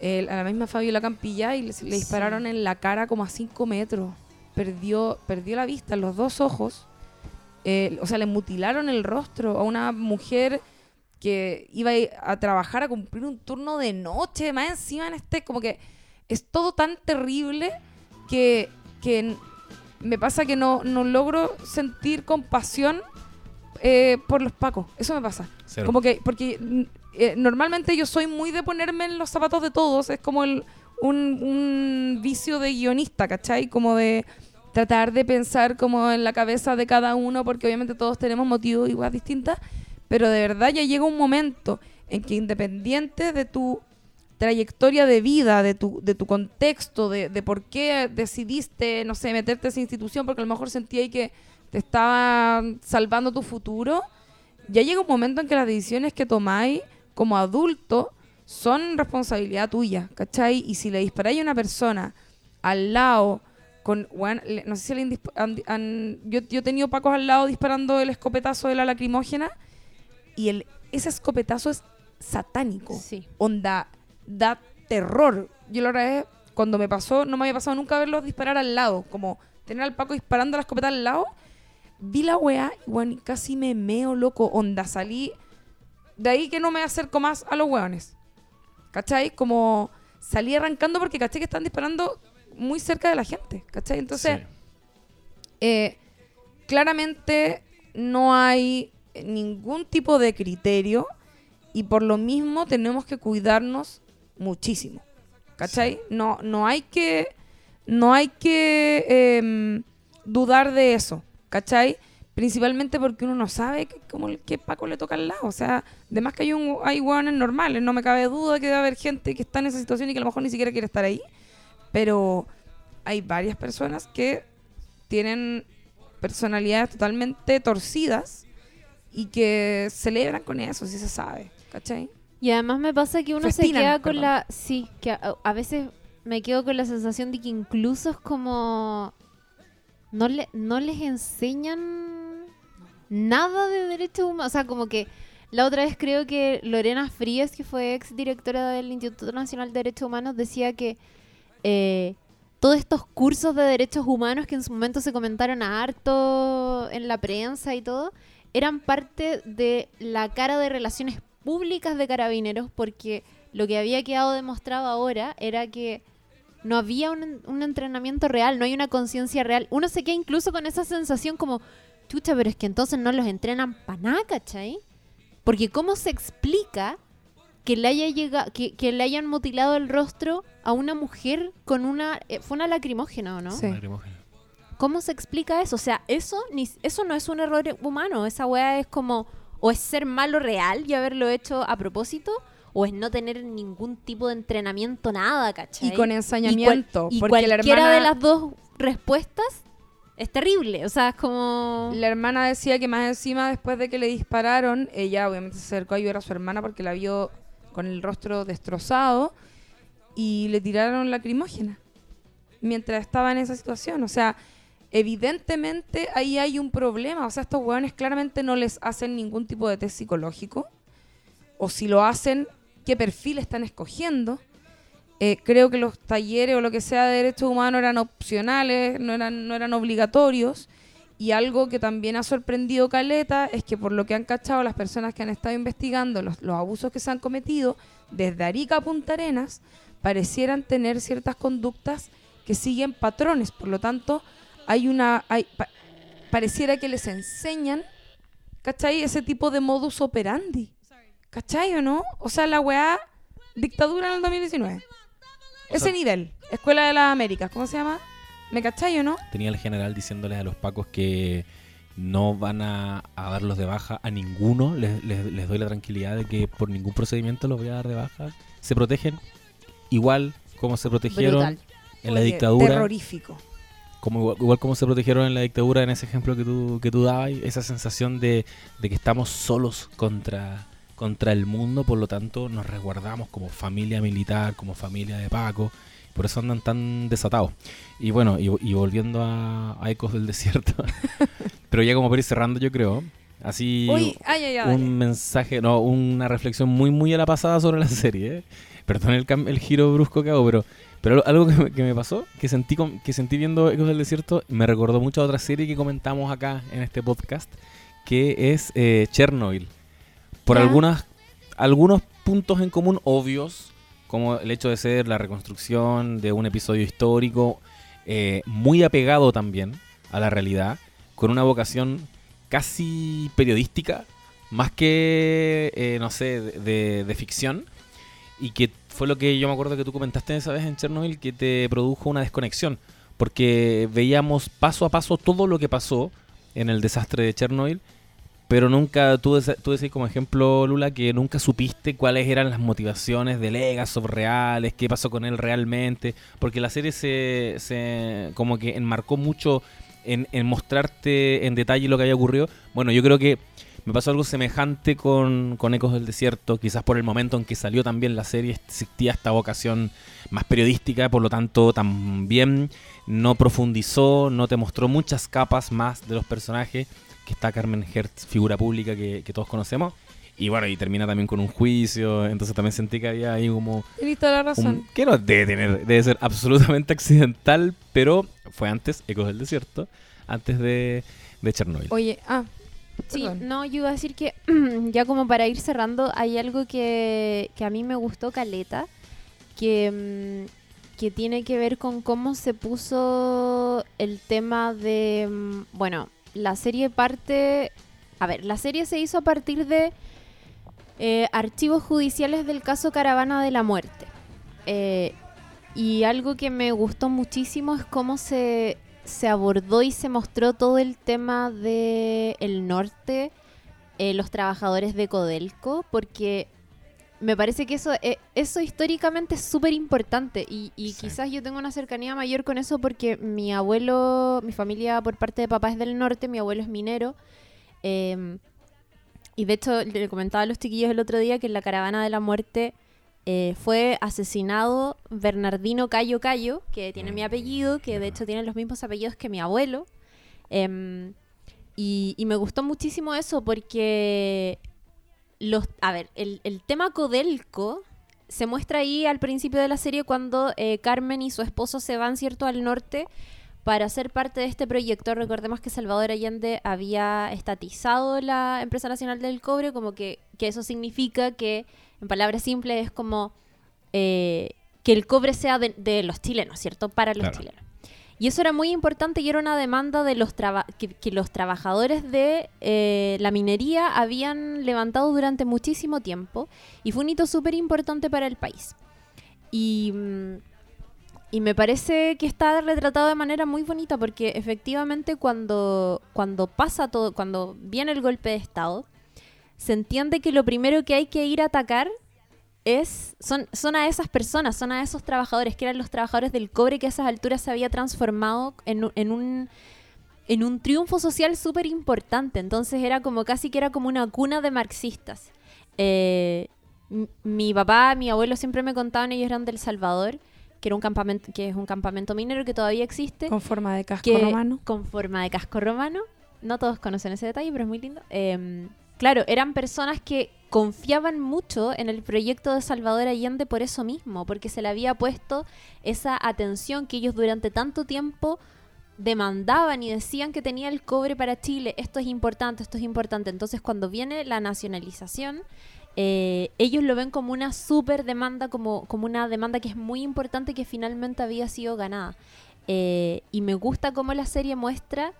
El- a la misma Fabiola Campilla y le, le Sí. dispararon en la cara como a 5 metros. Perdió, perdió la vista, los dos ojos. Eh, o sea, le mutilaron el rostro a una mujer que iba a, trabajar a cumplir un turno de noche, más encima en este, como que es todo tan terrible que, que me pasa que no, no logro sentir compasión eh, por los pacos. Eso me pasa. Cero. Como que, porque eh, normalmente yo soy muy de ponerme en los zapatos de todos, es como el, un, un vicio de guionista, ¿cachai? Como de tratar de pensar como en la cabeza de cada uno, porque obviamente todos tenemos motivos igual distintas, pero de verdad ya llega un momento en que independiente de tu trayectoria de vida, de tu, de tu contexto, de, de por qué decidiste, no sé, meterte a esa institución, porque a lo mejor sentía que te estaba salvando tu futuro, ya llega un momento en que las decisiones que tomáis como adulto son responsabilidad tuya, ¿cachai? Y si le disparáis a una persona al lado con, le- no sé si le han yo, yo he tenido pacos al lado disparando el escopetazo de la lacrimógena y el, ese escopetazo es satánico Sí. onda, da terror. Yo la verdad es, cuando me pasó, no me había pasado nunca verlos disparar al lado, como tener al Paco disparando la escopeta al lado. Vi la weá y casi me meo loco, onda, salí. De ahí que no me acerco más a los weones. ¿Cachai? Como salí arrancando porque caché que están disparando muy cerca de la gente. ¿Cachai? Entonces, Sí. eh, claramente no hay ningún tipo de criterio y por lo mismo tenemos que cuidarnos muchísimo. ¿Cachai? No, no hay que, no hay que em, dudar de eso. ¿Cachai? Principalmente porque uno no sabe que- como el- qué Paco le toca al lado. O sea, además que hay, un, hay hueones normales. No me cabe duda que debe haber gente que está en esa situación y que a lo mejor ni siquiera quiere estar ahí. Pero hay varias personas que tienen personalidades totalmente torcidas y que celebran con eso, si se sabe, ¿cachai? Y además me pasa que uno Festinan, se queda con perdón. la... Sí, que a, a veces me quedo con la sensación de que incluso es como... No, le, no les enseñan nada de derechos humanos. O sea, como que la otra vez creo que Lorena Frías, que fue ex directora del Instituto Nacional de Derechos Humanos, decía que eh, todos estos cursos de derechos humanos que en su momento se comentaron a harto en la prensa y todo, eran parte de la cara de relaciones públicas de carabineros porque lo que había quedado demostrado ahora era que no había un, un entrenamiento real, no hay una conciencia real. Uno se queda incluso con esa sensación como, chucha, pero es que entonces no los entrenan para nada, ¿cachai? Porque ¿cómo se explica que le, haya llega, que, que le hayan mutilado el rostro a una mujer con una... eh, fue una lacrimógena, ¿o no? Sí. Lacrimógena. ¿Cómo se explica eso? O sea, eso, ni, eso no es un error humano. Esa weá es como, o es ser malo real y haberlo hecho a propósito, o es no tener ningún tipo de entrenamiento, nada, ¿cachai? Y con Y, cual- ensañamiento. y porque la cualquiera hermana, de las dos respuestas es terrible. O sea, es como... la hermana decía que más encima, después de que le dispararon, ella obviamente se acercó a ayudar a su hermana porque la vio con el rostro destrozado y le tiraron lacrimógena mientras estaba en esa situación. O sea, evidentemente ahí hay un problema. O sea, estos hueones claramente no les hacen ningún tipo de test psicológico. O si lo hacen, ¿qué perfil están escogiendo? Eh, creo que los talleres o lo que sea de derechos humanos eran opcionales, no eran, no eran obligatorios. Y algo que también ha sorprendido Caleta es que por lo que han cachado las personas que han estado investigando los, los abusos que se han cometido desde Arica a Punta Arenas, parecieran tener ciertas conductas que siguen patrones. Por lo tanto, hay una... Hay, pa- pareciera que les enseñan, ¿cachai? Ese tipo de modus operandi. ¿Cachai o no? O sea, la weá, dictadura en el 2019. O Ese sea- nivel. Escuela de las Américas, ¿cómo se llama? ¿Me cachai o no? Tenía el general diciéndoles a los pacos que no van a, a darlos de baja a ninguno. Les, les- les doy la tranquilidad de que por ningún procedimiento los voy a dar de baja. Se protegen igual como se protegieron Brutal. en la Oye, dictadura. Terrorífico. como igual, igual como se protegieron en la dictadura en ese ejemplo que tú, que tú dabas, esa sensación de, de que estamos solos contra, contra el mundo, por lo tanto nos resguardamos como familia militar, como familia de Paco, por eso andan tan desatados. Y bueno, y, y volviendo a, a Ecos del [laughs] Desierto, [laughs] pero ya como para ir cerrando yo creo, así Uy, ay, ay, ay. un mensaje, no, una reflexión muy muy a la pasada sobre la [laughs] serie. ¿eh? Perdón el, el giro brusco que hago, pero, pero algo que me, que me pasó, que sentí, que sentí viendo Ecos del Desierto, me recordó mucho a otra serie que comentamos acá en este podcast, que es eh, Chernobyl. Por algunas, algunos puntos en común obvios, como el hecho de ser la reconstrucción de un episodio histórico, eh, muy apegado también a la realidad, con una vocación casi periodística, más que, eh, no sé, de, de- de ficción. Y que fue lo que yo me acuerdo que tú comentaste esa vez en Chernobyl, que te produjo una desconexión. Porque veíamos paso a paso todo lo que pasó en el desastre de Chernobyl. Pero nunca, tú, tú decís como ejemplo, Lula, que nunca supiste cuáles eran las motivaciones de Legasov reales, qué pasó con él realmente. Porque la serie se, se como que enmarcó mucho en, en mostrarte en detalle lo que había ocurrido. Bueno, yo creo que me pasó algo semejante con, con Ecos del Desierto. Quizás por el momento en que salió también la serie existía esta vocación más periodística, por lo tanto también no profundizó, no te mostró muchas capas más de los personajes. Que está Carmen Hertz, figura pública que, que todos conocemos. Y bueno, y termina también con un juicio. Entonces también sentí que había ahí como Tienes toda la razón. un- que no debe tener, debe ser absolutamente [laughs] accidental, pero fue antes, Ecos del Desierto, antes de, de Chernobyl. Oye, ah, Sí, Perdón. no, yo iba a decir que [clears throat] ya como para ir cerrando, hay algo que, que a mí me gustó Caleta, que, mm, que tiene que ver con cómo se puso el tema de, mm, bueno, la serie parte, a ver, la serie se hizo a partir de eh, archivos judiciales del caso Caravana de la Muerte. Eh, y algo que me gustó muchísimo es cómo se, se abordó y se mostró todo el tema de el norte, eh, los trabajadores de Codelco, porque me parece que eso, eh, eso históricamente es súper importante y, y Sí. quizás yo tengo una cercanía mayor con eso porque mi abuelo, mi familia por parte de papá es del norte, mi abuelo es minero. em, y de hecho, le comentaba a los chiquillos el otro día que en la caravana de la muerte eh, fue asesinado Bernardino Cayo Cayo, que tiene mi Mm, apellido, que de hecho tiene los mismos apellidos que mi abuelo. Em, y, y me gustó muchísimo eso porque los, a ver, el, el tema Codelco se muestra ahí al principio de la serie cuando eh, Carmen y su esposo se van, ¿cierto?, al norte para ser parte de este proyecto. Recordemos que Salvador Allende había estatizado la empresa nacional del cobre, como que, que eso significa que, en palabras simples, es como eh, que el cobre sea de, de los chilenos, ¿cierto? Para los Claro. chilenos. Y eso era muy importante y era una demanda de los que los trabajadores de eh, la minería habían levantado durante muchísimo tiempo y fue un hito súper importante para el país. Y, mm, y me parece que está retratado de manera muy bonita porque efectivamente cuando, cuando pasa todo, cuando viene el golpe de Estado, se entiende que lo primero que hay que ir a atacar es son, son a esas personas, son a esos trabajadores, que eran los trabajadores del cobre que a esas alturas se había transformado en, un- en un en un triunfo social súper importante. Entonces era como casi que era como una cuna de marxistas. Eh, mi papá, mi abuelo siempre me contaban, ellos eran del Salvador, que era un campamento, que es un campamento minero que todavía existe con forma de casco que- romano. Con forma de casco romano. No todos conocen ese detalle, pero es muy lindo. Eh, claro, eran personas que confiaban mucho en el proyecto de Salvador Allende por eso mismo, porque se le había puesto esa atención que ellos durante tanto tiempo demandaban y decían que tenía el cobre para Chile, esto es importante, esto es importante. Entonces cuando viene la nacionalización, eh, ellos lo ven como una súper demanda, como, como una demanda que es muy importante que finalmente había sido ganada. Eh, y me gusta cómo la serie muestra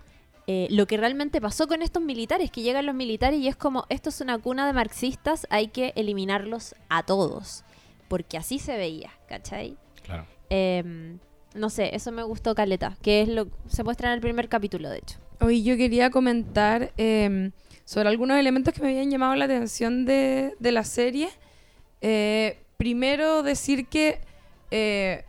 eh, lo que realmente pasó con estos militares, que llegan los militares y es como, esto es una cuna de marxistas, hay que eliminarlos a todos. Porque así se veía, ¿cachai? Claro. Em, no sé, eso me gustó Caleta, que es lo se muestra en el primer capítulo, de hecho. Hoy yo quería comentar em, sobre algunos elementos que me habían llamado la atención de, de la serie. Eh, primero decir que, eh,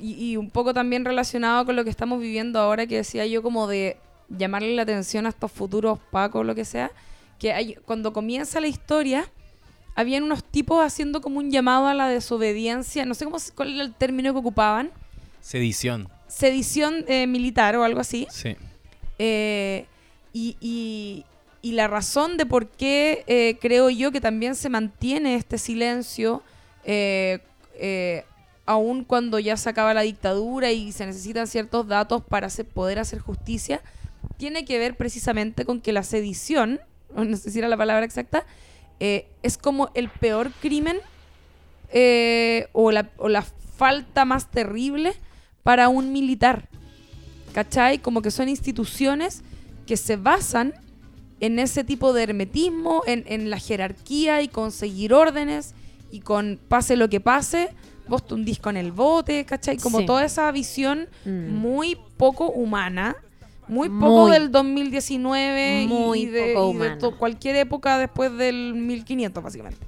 y, y un poco también relacionado con lo que estamos viviendo ahora, que decía yo como de llamarle la atención a estos futuros pacos, lo que sea, que hay- cuando comienza la historia, habían unos tipos haciendo como un llamado a la desobediencia, no sé cómo, cuál era el término que ocupaban, Sedición. sedición eh, militar o algo así. Sí. Eh, y, y- y la razón de por qué eh, creo yo que también se mantiene este silencio, eh, aun cuando ya se acaba la dictadura y se necesitan ciertos datos para poder hacer justicia, tiene que ver precisamente con que la sedición, [laughs] no sé si era la palabra exacta, eh, es como el peor crimen eh, o, la, o la falta más terrible para un militar. ¿Cachai? Como que son instituciones que se basan en ese tipo de hermetismo, en, en la jerarquía y conseguir órdenes y con pase lo que pase, vos te hundís con el bote, ¿cachai? Como Sí. toda esa visión Mm. muy poco humana, muy poco Muy. del 2019 y- Muy y, de, poco y de to- cualquier época después del 1500, básicamente.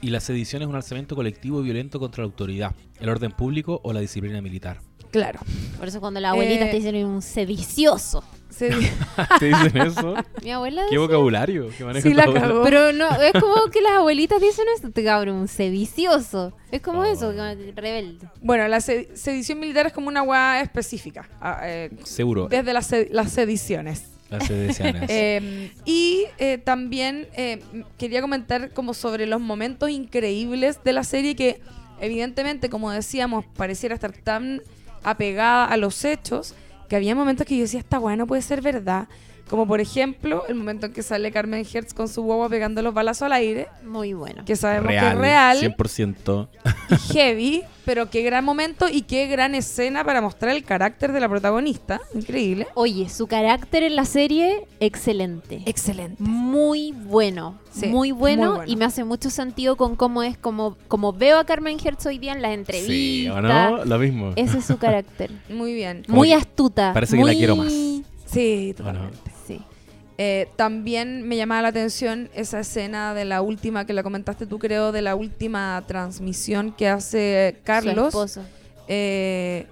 Y la sedición es un alzamiento colectivo violento contra la autoridad, el orden público o la disciplina militar. Claro. Por eso cuando la abuelita Eh, te dicen un sedicioso. Se- [laughs] ¿Te dicen eso? [laughs] Mi abuela ¿Qué vocabulario? ¿Qué maneja Sí, la cagó. Pero no, es como que las abuelitas dicen eso, te cabrón, sedicioso. Es como Oh. eso, que rebelde. bueno, la se- sedición militar es como una hueá específica. ah, eh, Seguro. desde las, se- las sediciones. Las sedicianas. [laughs] Eh, y eh, también eh, quería comentar como sobre los momentos increíbles de la serie que evidentemente, como decíamos, pareciera estar tan apegada a los hechos que había momentos que yo decía, esta weá no puede ser verdad. Como por ejemplo, el momento en que sale Carmen Hertz con su guagua pegando los balazos al aire, Muy bueno. que sabemos real. que es real 100%. y heavy, pero qué gran momento y qué gran escena para mostrar el carácter de la protagonista. Increíble. Oye, su carácter en la serie, excelente. Excelente. Muy bueno, Sí, muy, bueno muy bueno. y me hace mucho sentido con cómo es, como, como veo a Carmen Hertz hoy día en las entrevistas. Sí, ¿o no? Lo mismo. Ese es su carácter. [laughs] Muy bien. Muy astuta. parece que la quiero más. Sí, totalmente. Eh, también me llamaba la atención esa escena de la última, que la comentaste tú creo, de la última transmisión que hace Carlos. eh,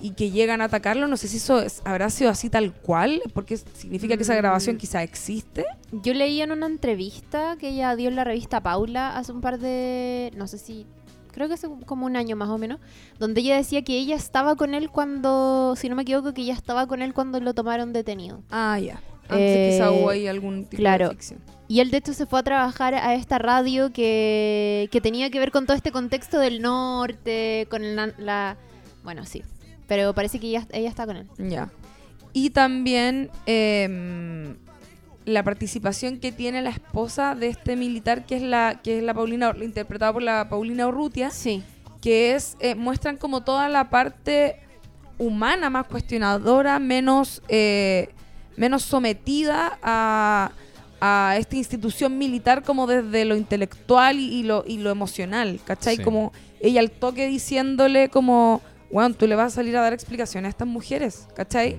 y que llegan a atacarlo. No sé si eso es- habrá sido así tal cual, porque significa que esa Mm. grabación quizá existe. Yo leí en una entrevista que ella dio en la revista Paula hace un par de. No sé si. Creo que hace como un año más o menos. Donde ella decía que ella estaba con él cuando. Si no me equivoco, que ella estaba con él cuando lo tomaron detenido. Ah, ya. Antes Eh, quizá hubo ahí algún tipo claro. de ficción. Y él de hecho se fue a trabajar a esta radio que, que tenía que ver con todo este contexto del norte, con la... la- bueno, sí. Pero parece que ella, ella está con él. Ya. Y también em, la participación que tiene la esposa de este militar, que es la, que es la Paulina, interpretada por la Paulina Urrutia, Sí. que es, eh, muestran como toda la parte humana más cuestionadora, menos, eh, menos sometida a, a esta institución militar como desde lo intelectual y, y lo, y lo emocional, ¿cachai? Sí. Como ella al toque diciéndole como, bueno, tú le vas a salir a dar explicaciones a estas mujeres, ¿cachai?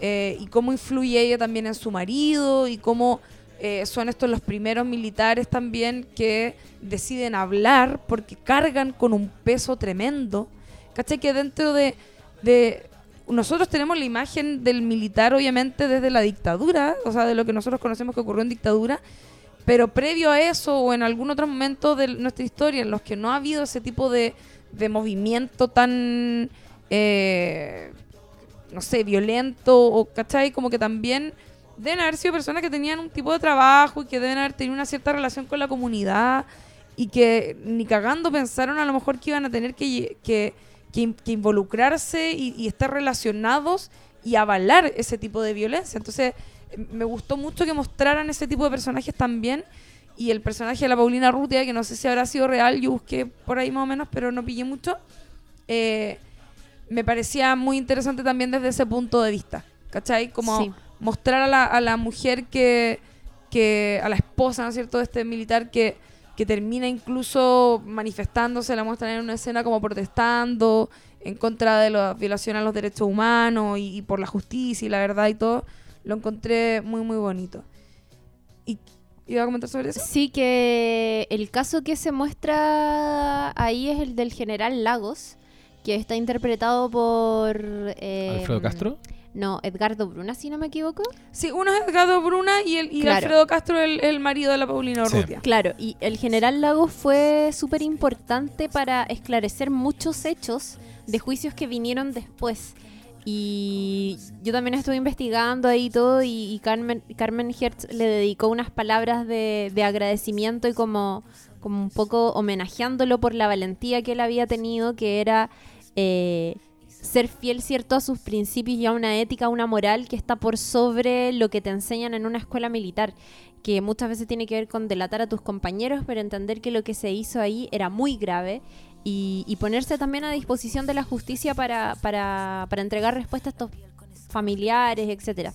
Eh, y cómo influye ella también en su marido y cómo eh, son estos los primeros militares también que deciden hablar porque cargan con un peso tremendo. ¿Cachai? Que dentro de, de... Nosotros tenemos la imagen del militar obviamente desde la dictadura, o sea, de lo que nosotros conocemos que ocurrió en dictadura, pero previo a eso o en algún otro momento de nuestra historia en los que no ha habido ese tipo de, de movimiento tan... eh, no sé, violento, o, ¿cachai? Como que también deben haber sido personas que tenían un tipo de trabajo y que deben haber tenido una cierta relación con la comunidad y que ni cagando pensaron a lo mejor que iban a tener que, que, que in- que involucrarse y, y estar relacionados y avalar ese tipo de violencia. Entonces, me gustó mucho que mostraran ese tipo de personajes también. Y el personaje de la Paulina Rutia, que no sé si habrá sido real, yo busqué por ahí más o menos, pero no pillé mucho. eh, me parecía muy interesante también desde ese punto de vista. ¿Cachai? Como Sí. mostrar a la, a la mujer que, que, a la esposa, ¿no es cierto?, de este militar que, que termina incluso manifestándose, la muestran en una escena como protestando en contra de la violación a los derechos humanos y, y por la justicia y la verdad y todo. Lo encontré muy, muy bonito. ¿Y iba a comentar sobre eso? Sí, que el caso que se muestra ahí es el del general Lagos, que está interpretado por... eh, Alfredo Castro. No, Edgardo Bruna, si no me equivoco. Sí, uno es Edgardo Bruna y, el, y Claro. Alfredo Castro, el, el marido de la Paulina Sí. Urrutia. Claro, y el general Lagos fue súper importante para esclarecer muchos hechos de juicios que vinieron después. Y yo también estuve investigando ahí todo y, y Carmen, Carmen Hertz le dedicó unas palabras de, de agradecimiento y como, como un poco homenajeándolo por la valentía que él había tenido, que era eh, ser fiel, ¿cierto?, a sus principios y a una ética, a una moral que está por sobre lo que te enseñan en una escuela militar que muchas veces tiene que ver con delatar a tus compañeros, pero entender que lo que se hizo ahí era muy grave y, y ponerse también a disposición de la justicia para, para, para entregar respuestas a estos familiares, etcétera.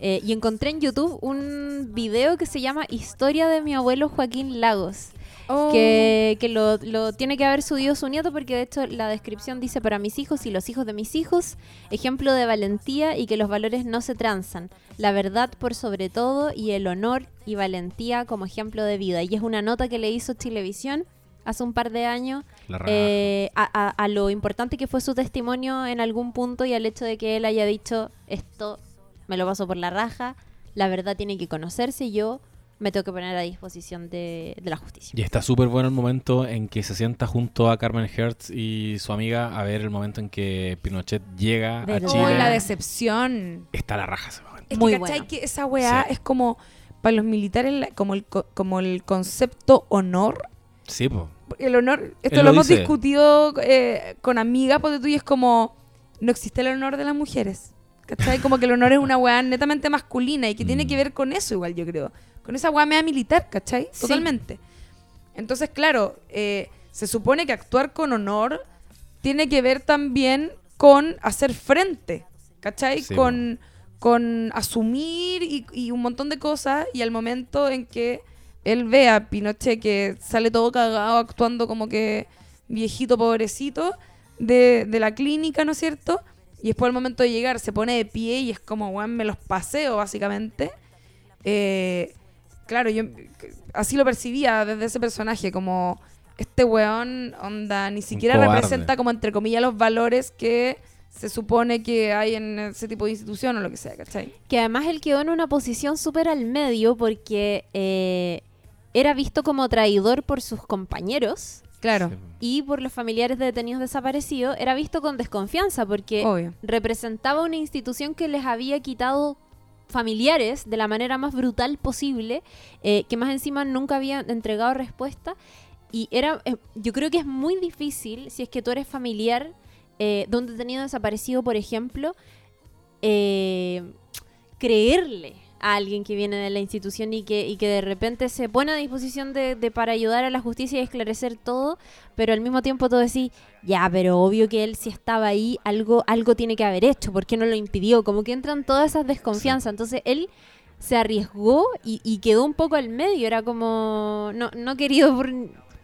Eh, y encontré en YouTube un video que se llama Historia de mi abuelo Joaquín Lagos, Oh. que, que lo, lo tiene que haber subido su nieto porque de hecho la descripción dice para mis hijos y los hijos de mis hijos, ejemplo de valentía y que los valores no se transan, la verdad por sobre todo y el honor y valentía como ejemplo de vida. Y es una nota que le hizo Chilevisión hace un par de años La raja. eh, a, a- a lo importante que fue su testimonio en algún punto y al hecho de que él haya dicho esto me lo paso por la raja, la verdad tiene que conocerse y yo me tengo que poner a disposición de, de la justicia. Y está súper bueno el momento en que se sienta junto a Carmen Hertz y su amiga a ver el momento en que Pinochet llega a ¿Verdad? Chile. Oh, la decepción. Está la raja ese momento. Es Muy que, ¿cachai? bueno. Que esa weá Sí. es como, para los militares, como el, co- como el concepto honor. Sí, po. El honor, esto Él lo, lo hemos dice. discutido eh, con amigas, porque tú y es como, no existe el honor de las mujeres. ¿Cachai? Como que el honor es una weá netamente masculina y que tiene Mm. que ver con eso igual, yo creo. Con esa weá mea militar, ¿cachai? Sí. Totalmente. Entonces, claro, eh, se supone que actuar con honor tiene que ver también con hacer frente, ¿cachai? Sí, con, con asumir y, y un montón de cosas y al momento en que él ve a Pinochet que sale todo cagado actuando como que viejito pobrecito de, de la clínica, ¿no es cierto? Y después al momento de llegar se pone de pie y es como, weón, me los paseo básicamente. Eh, claro, yo así lo percibía desde ese personaje, como este weón, onda, ni siquiera representa como entre comillas los valores que se supone que hay en ese tipo de institución o lo que sea, ¿cachai? Que además él quedó en una posición súper al medio porque eh, era visto como traidor por sus compañeros Claro, Sí, y por los familiares de detenidos desaparecidos. Era visto con desconfianza porque obvio. representaba una institución que les había quitado familiares de la manera más brutal posible, eh, que más encima nunca habían entregado respuesta. Y era, eh, yo creo que es muy difícil, si es que tú eres familiar eh, de un detenido desaparecido, por ejemplo, eh, creerle a alguien que viene de la institución y que, y que de repente se pone a disposición de, de para ayudar a la justicia y esclarecer todo, pero al mismo tiempo tú decís, ya, pero obvio que él si estaba ahí, algo, algo tiene que haber hecho, ¿por qué no lo impidió? Como que entran todas esas desconfianzas. Entonces él se arriesgó y, y quedó un poco al medio, era como no, no querido por,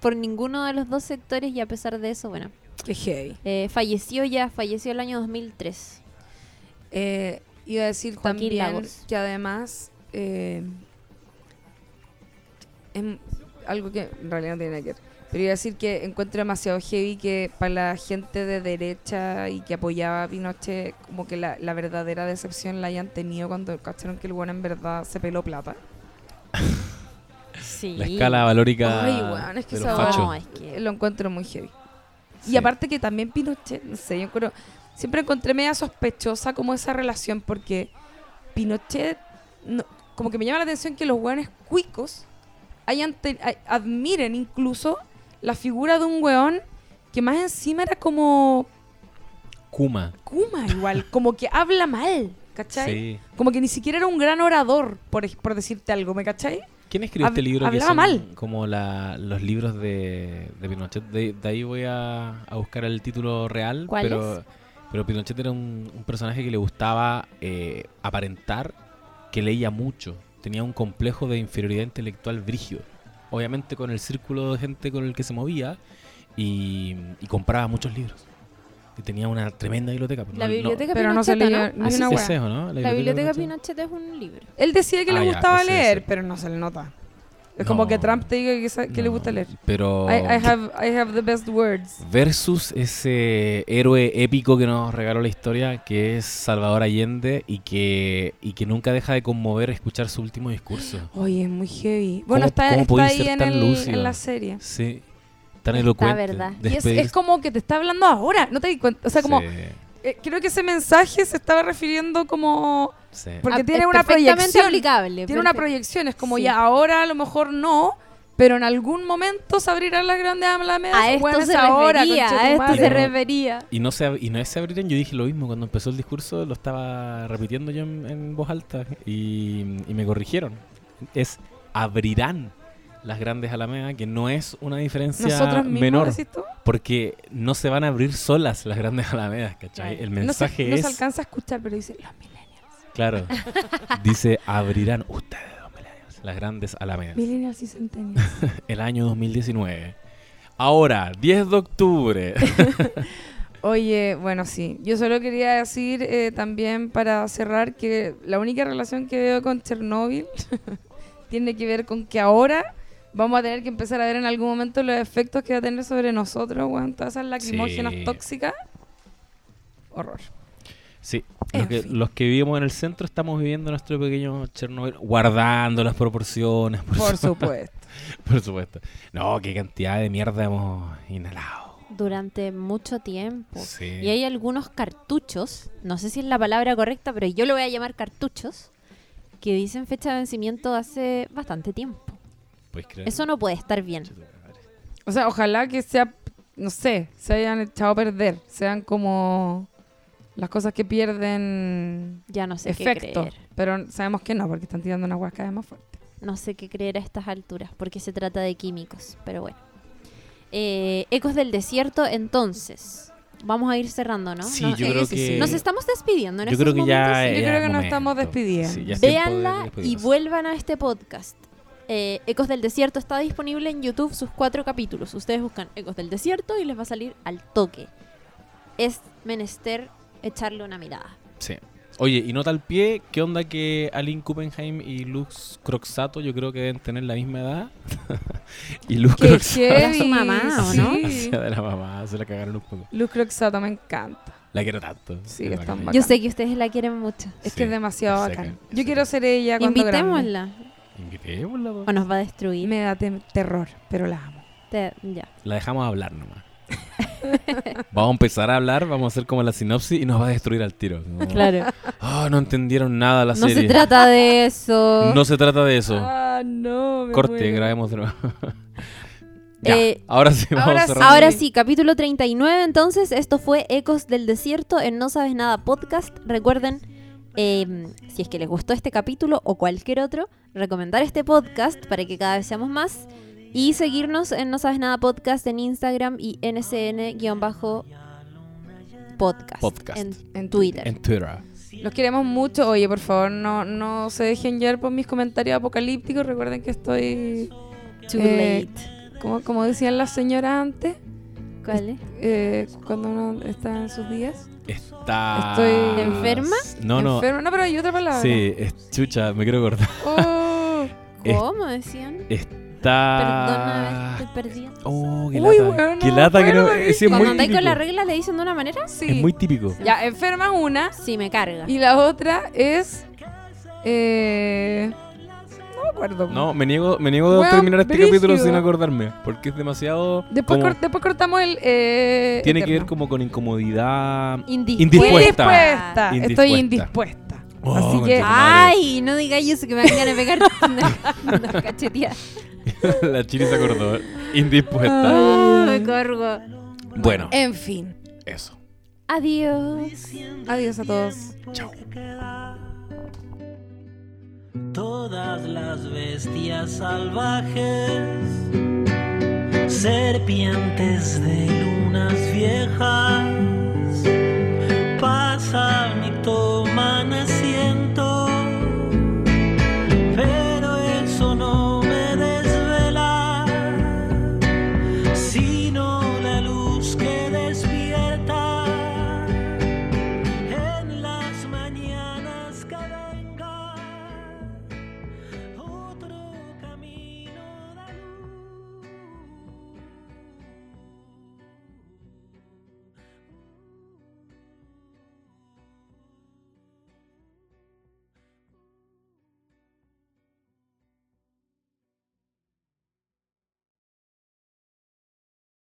por ninguno de los dos sectores y a pesar de eso, bueno, Qué heavy. eh, falleció ya, falleció el año 2003. Eh, iba a decir Joaquín también Lagos. que además eh, es algo que en realidad no tiene nada que ver. Pero iba a decir que encuentro demasiado heavy que para la gente de derecha y que apoyaba a Pinochet, como que la, la verdadera decepción la hayan tenido cuando cacharon que el bueno en verdad se peló plata. [laughs] Sí. La escala valórica Ay, weón, es que de los. No, es que- Lo encuentro muy heavy. Y aparte que también Pinochet, no sé, yo creo, siempre encontré media sospechosa como esa relación porque Pinochet, no- como que me llama la atención que los hueones cuicos hayan te- admiren incluso la figura de un hueón que más encima era como Kuma. Kuma igual, [laughs] como que habla mal, ¿cachai? Sí. Como que ni siquiera era un gran orador, por, por decirte algo, ¿me cachai? ¿Quién escribió Hab- este libro? que hablaba son mal. Como la, los libros de, de Pinochet. De, de ahí voy a, a buscar el título real. ¿Cuál pero, Pero Pinochet era un, un personaje que le gustaba eh, aparentar que leía mucho. Tenía un complejo de inferioridad intelectual brígido. Obviamente con el círculo de gente con el que se movía y, y compraba muchos libros. Y tenía una tremenda biblioteca. pero La no- no- biblioteca Pero no se Pinochet, leía ¿no? ni Así una se- ¿Es eso, no? La biblioteca Pinochet. Pinochet es un libro. Él decía que Ah, le ya, gustaba ese, leer, ese. pero no se le nota. Es No. como que Trump te diga que, sa- que le No, gusta leer. Pero... I, I have, I have the best words. Versus ese héroe épico que nos regaló la historia, que es Salvador Allende y que, y que nunca deja de conmover escuchar su último discurso. Oye, es muy heavy. Bueno, ¿Cómo- está, está ahí en, el- en la serie. Sí, tan Está elocuente. verdad. Y es, es como que te está hablando ahora, ¿no te di cuenta? O sea, como, Sí, eh, creo que ese mensaje se estaba refiriendo como... sí. Porque Ah, tiene es una perfectamente proyección. aplicable. Tiene una proyección, es como Sí. ya ahora a lo mejor no, pero en algún momento se abrirán las grandes alamedas. A esto se ahora, refería, a esto se refería. Y no, se, y no es se abrirán, yo dije lo mismo cuando empezó el discurso, lo estaba repitiendo yo en, en voz alta y, y me corrigieron. Es abrirán las grandes alamedas, que no es una diferencia Nosotros mismos, menor, decís tú. porque no se van a abrir solas las grandes alamedas, ¿cachai? El No se, mensaje no se es... alcanza a escuchar, pero dice los millennials. Claro. [laughs] Dice, abrirán ustedes, los millennials, las grandes alamedas. Millennials y centennials. [laughs] El año 2019. Ahora, 10 de octubre. [laughs] Oye, bueno, sí. Yo solo quería decir eh, también para cerrar que la única relación que veo con Chernóbil tiene que ver con que ahora vamos a tener que empezar a ver en algún momento los efectos que va a tener sobre nosotros, weón. Todas esas lacrimógenas Sí. tóxicas. Horror. Sí, los que, fin. los que vivimos en el centro estamos viviendo nuestro pequeño Chernobyl, guardando las proporciones, por, Por su- supuesto. [laughs] por supuesto. No, qué cantidad de mierda hemos inhalado. Durante mucho tiempo. Sí. Y hay algunos cartuchos, no sé si es la palabra correcta, pero yo lo voy a llamar cartuchos, que dicen fecha de vencimiento hace bastante tiempo. ¿Puedes creer? Eso no puede estar bien. O sea, ojalá que sea, no sé, se hayan echado a perder. Sean como las cosas que pierden Ya no sé efecto. qué creer. Pero sabemos que no, porque están tirando una huasca más fuerte. No sé qué creer a estas alturas, porque se trata de químicos, pero bueno. Eh, Ecos del desierto, entonces. Vamos a ir cerrando, ¿no? Sí, Nos- yo eh, creo sí, que... sí. Nos estamos despidiendo en Yo estos creo que ya... momentos. Yo ya creo es que nos estamos momento. despidiendo. Sí, Véanla y vuelvan a este podcast. Eh, Ecos del Desierto está disponible en YouTube sus cuatro capítulos. Ustedes buscan Ecos del Desierto y les va a salir al toque. Es menester echarle una mirada. Sí. Oye, y nota al pie, ¿qué onda que Aline Kuppenheim y Luz Croxato yo creo que deben tener la misma edad? [laughs] y Luz Qué Croxato Era su mamá, ¿o no? [laughs] Sí. de la mamá, se la cagaron un poco. Luz Croxato me encanta. La quiero tanto. Sí, es tan bacán. Yo sé que ustedes la quieren mucho. Es Sí, que es demasiado bacán. Yo quiero ser ella cuando grande. O nos va a destruir. Me da te- terror, pero la amo. Te- ya. La dejamos hablar nomás. [laughs] vamos a empezar a hablar, vamos a hacer como la sinopsis y nos va a destruir al tiro. Como, Claro. "Ah, no entendieron nada la No serie. se trata de eso. No se trata de eso. Ah, no. me Corte, muero. grabemos de nuevo. [laughs] ya, Eh, ahora sí vamos ahora a cerrar. Ahora sí, capítulo 39. Entonces, esto fue Ecos del Desierto en No Sabes Nada Podcast. Recuerden, eh, si es que les gustó este capítulo o cualquier otro, recomendar este podcast para que cada vez seamos más. Y seguirnos en No Sabes Nada Podcast en Instagram y nsn-podcast. Podcast. En En Twitter. En Twitter. Los queremos mucho. Oye, por favor, no, no se dejen llevar por mis comentarios apocalípticos. Recuerden que estoy, Too Eh, late. como, como decían las señoras antes, ¿Cuál es? eh, cuando uno está en sus días. Está. Estoy- ¿Enferma? No, no. Enfermo. No, pero hay otra palabra. Sí, es chucha, me quiero cortar. Oh. [laughs] ¿Cómo decían? Está. Perdona, estoy perdida. Oh, qué Uy, lata. weón, qué lata que no. eh, sí, es Cuando muy andáis típico. con la regla le dicen de una manera, Sí. Es muy típico. Ya, enferma una. sí me carga. Y la otra es. Eh, me acuerdo. No, me niego, me niego a Weón, terminar este brígido. capítulo sin acordarme. Porque es demasiado. Después, como- cor- después cortamos el. eh, tiene que ver como con incomodidad. Indispuesta. Indispuesta. Indispuesta. Estoy Indispuesta. Oh, Así que-. Ay, no digáis eso que me van a pegar [laughs] una, una cacheteada. [laughs] la chili se acordó. Indispuesta. Oh, me corgo. Bueno, En fin. eso. Adiós. Adiós a todos. Chao. Todas las bestias salvajes, serpientes de lunas viejas, pasan y toman asiento.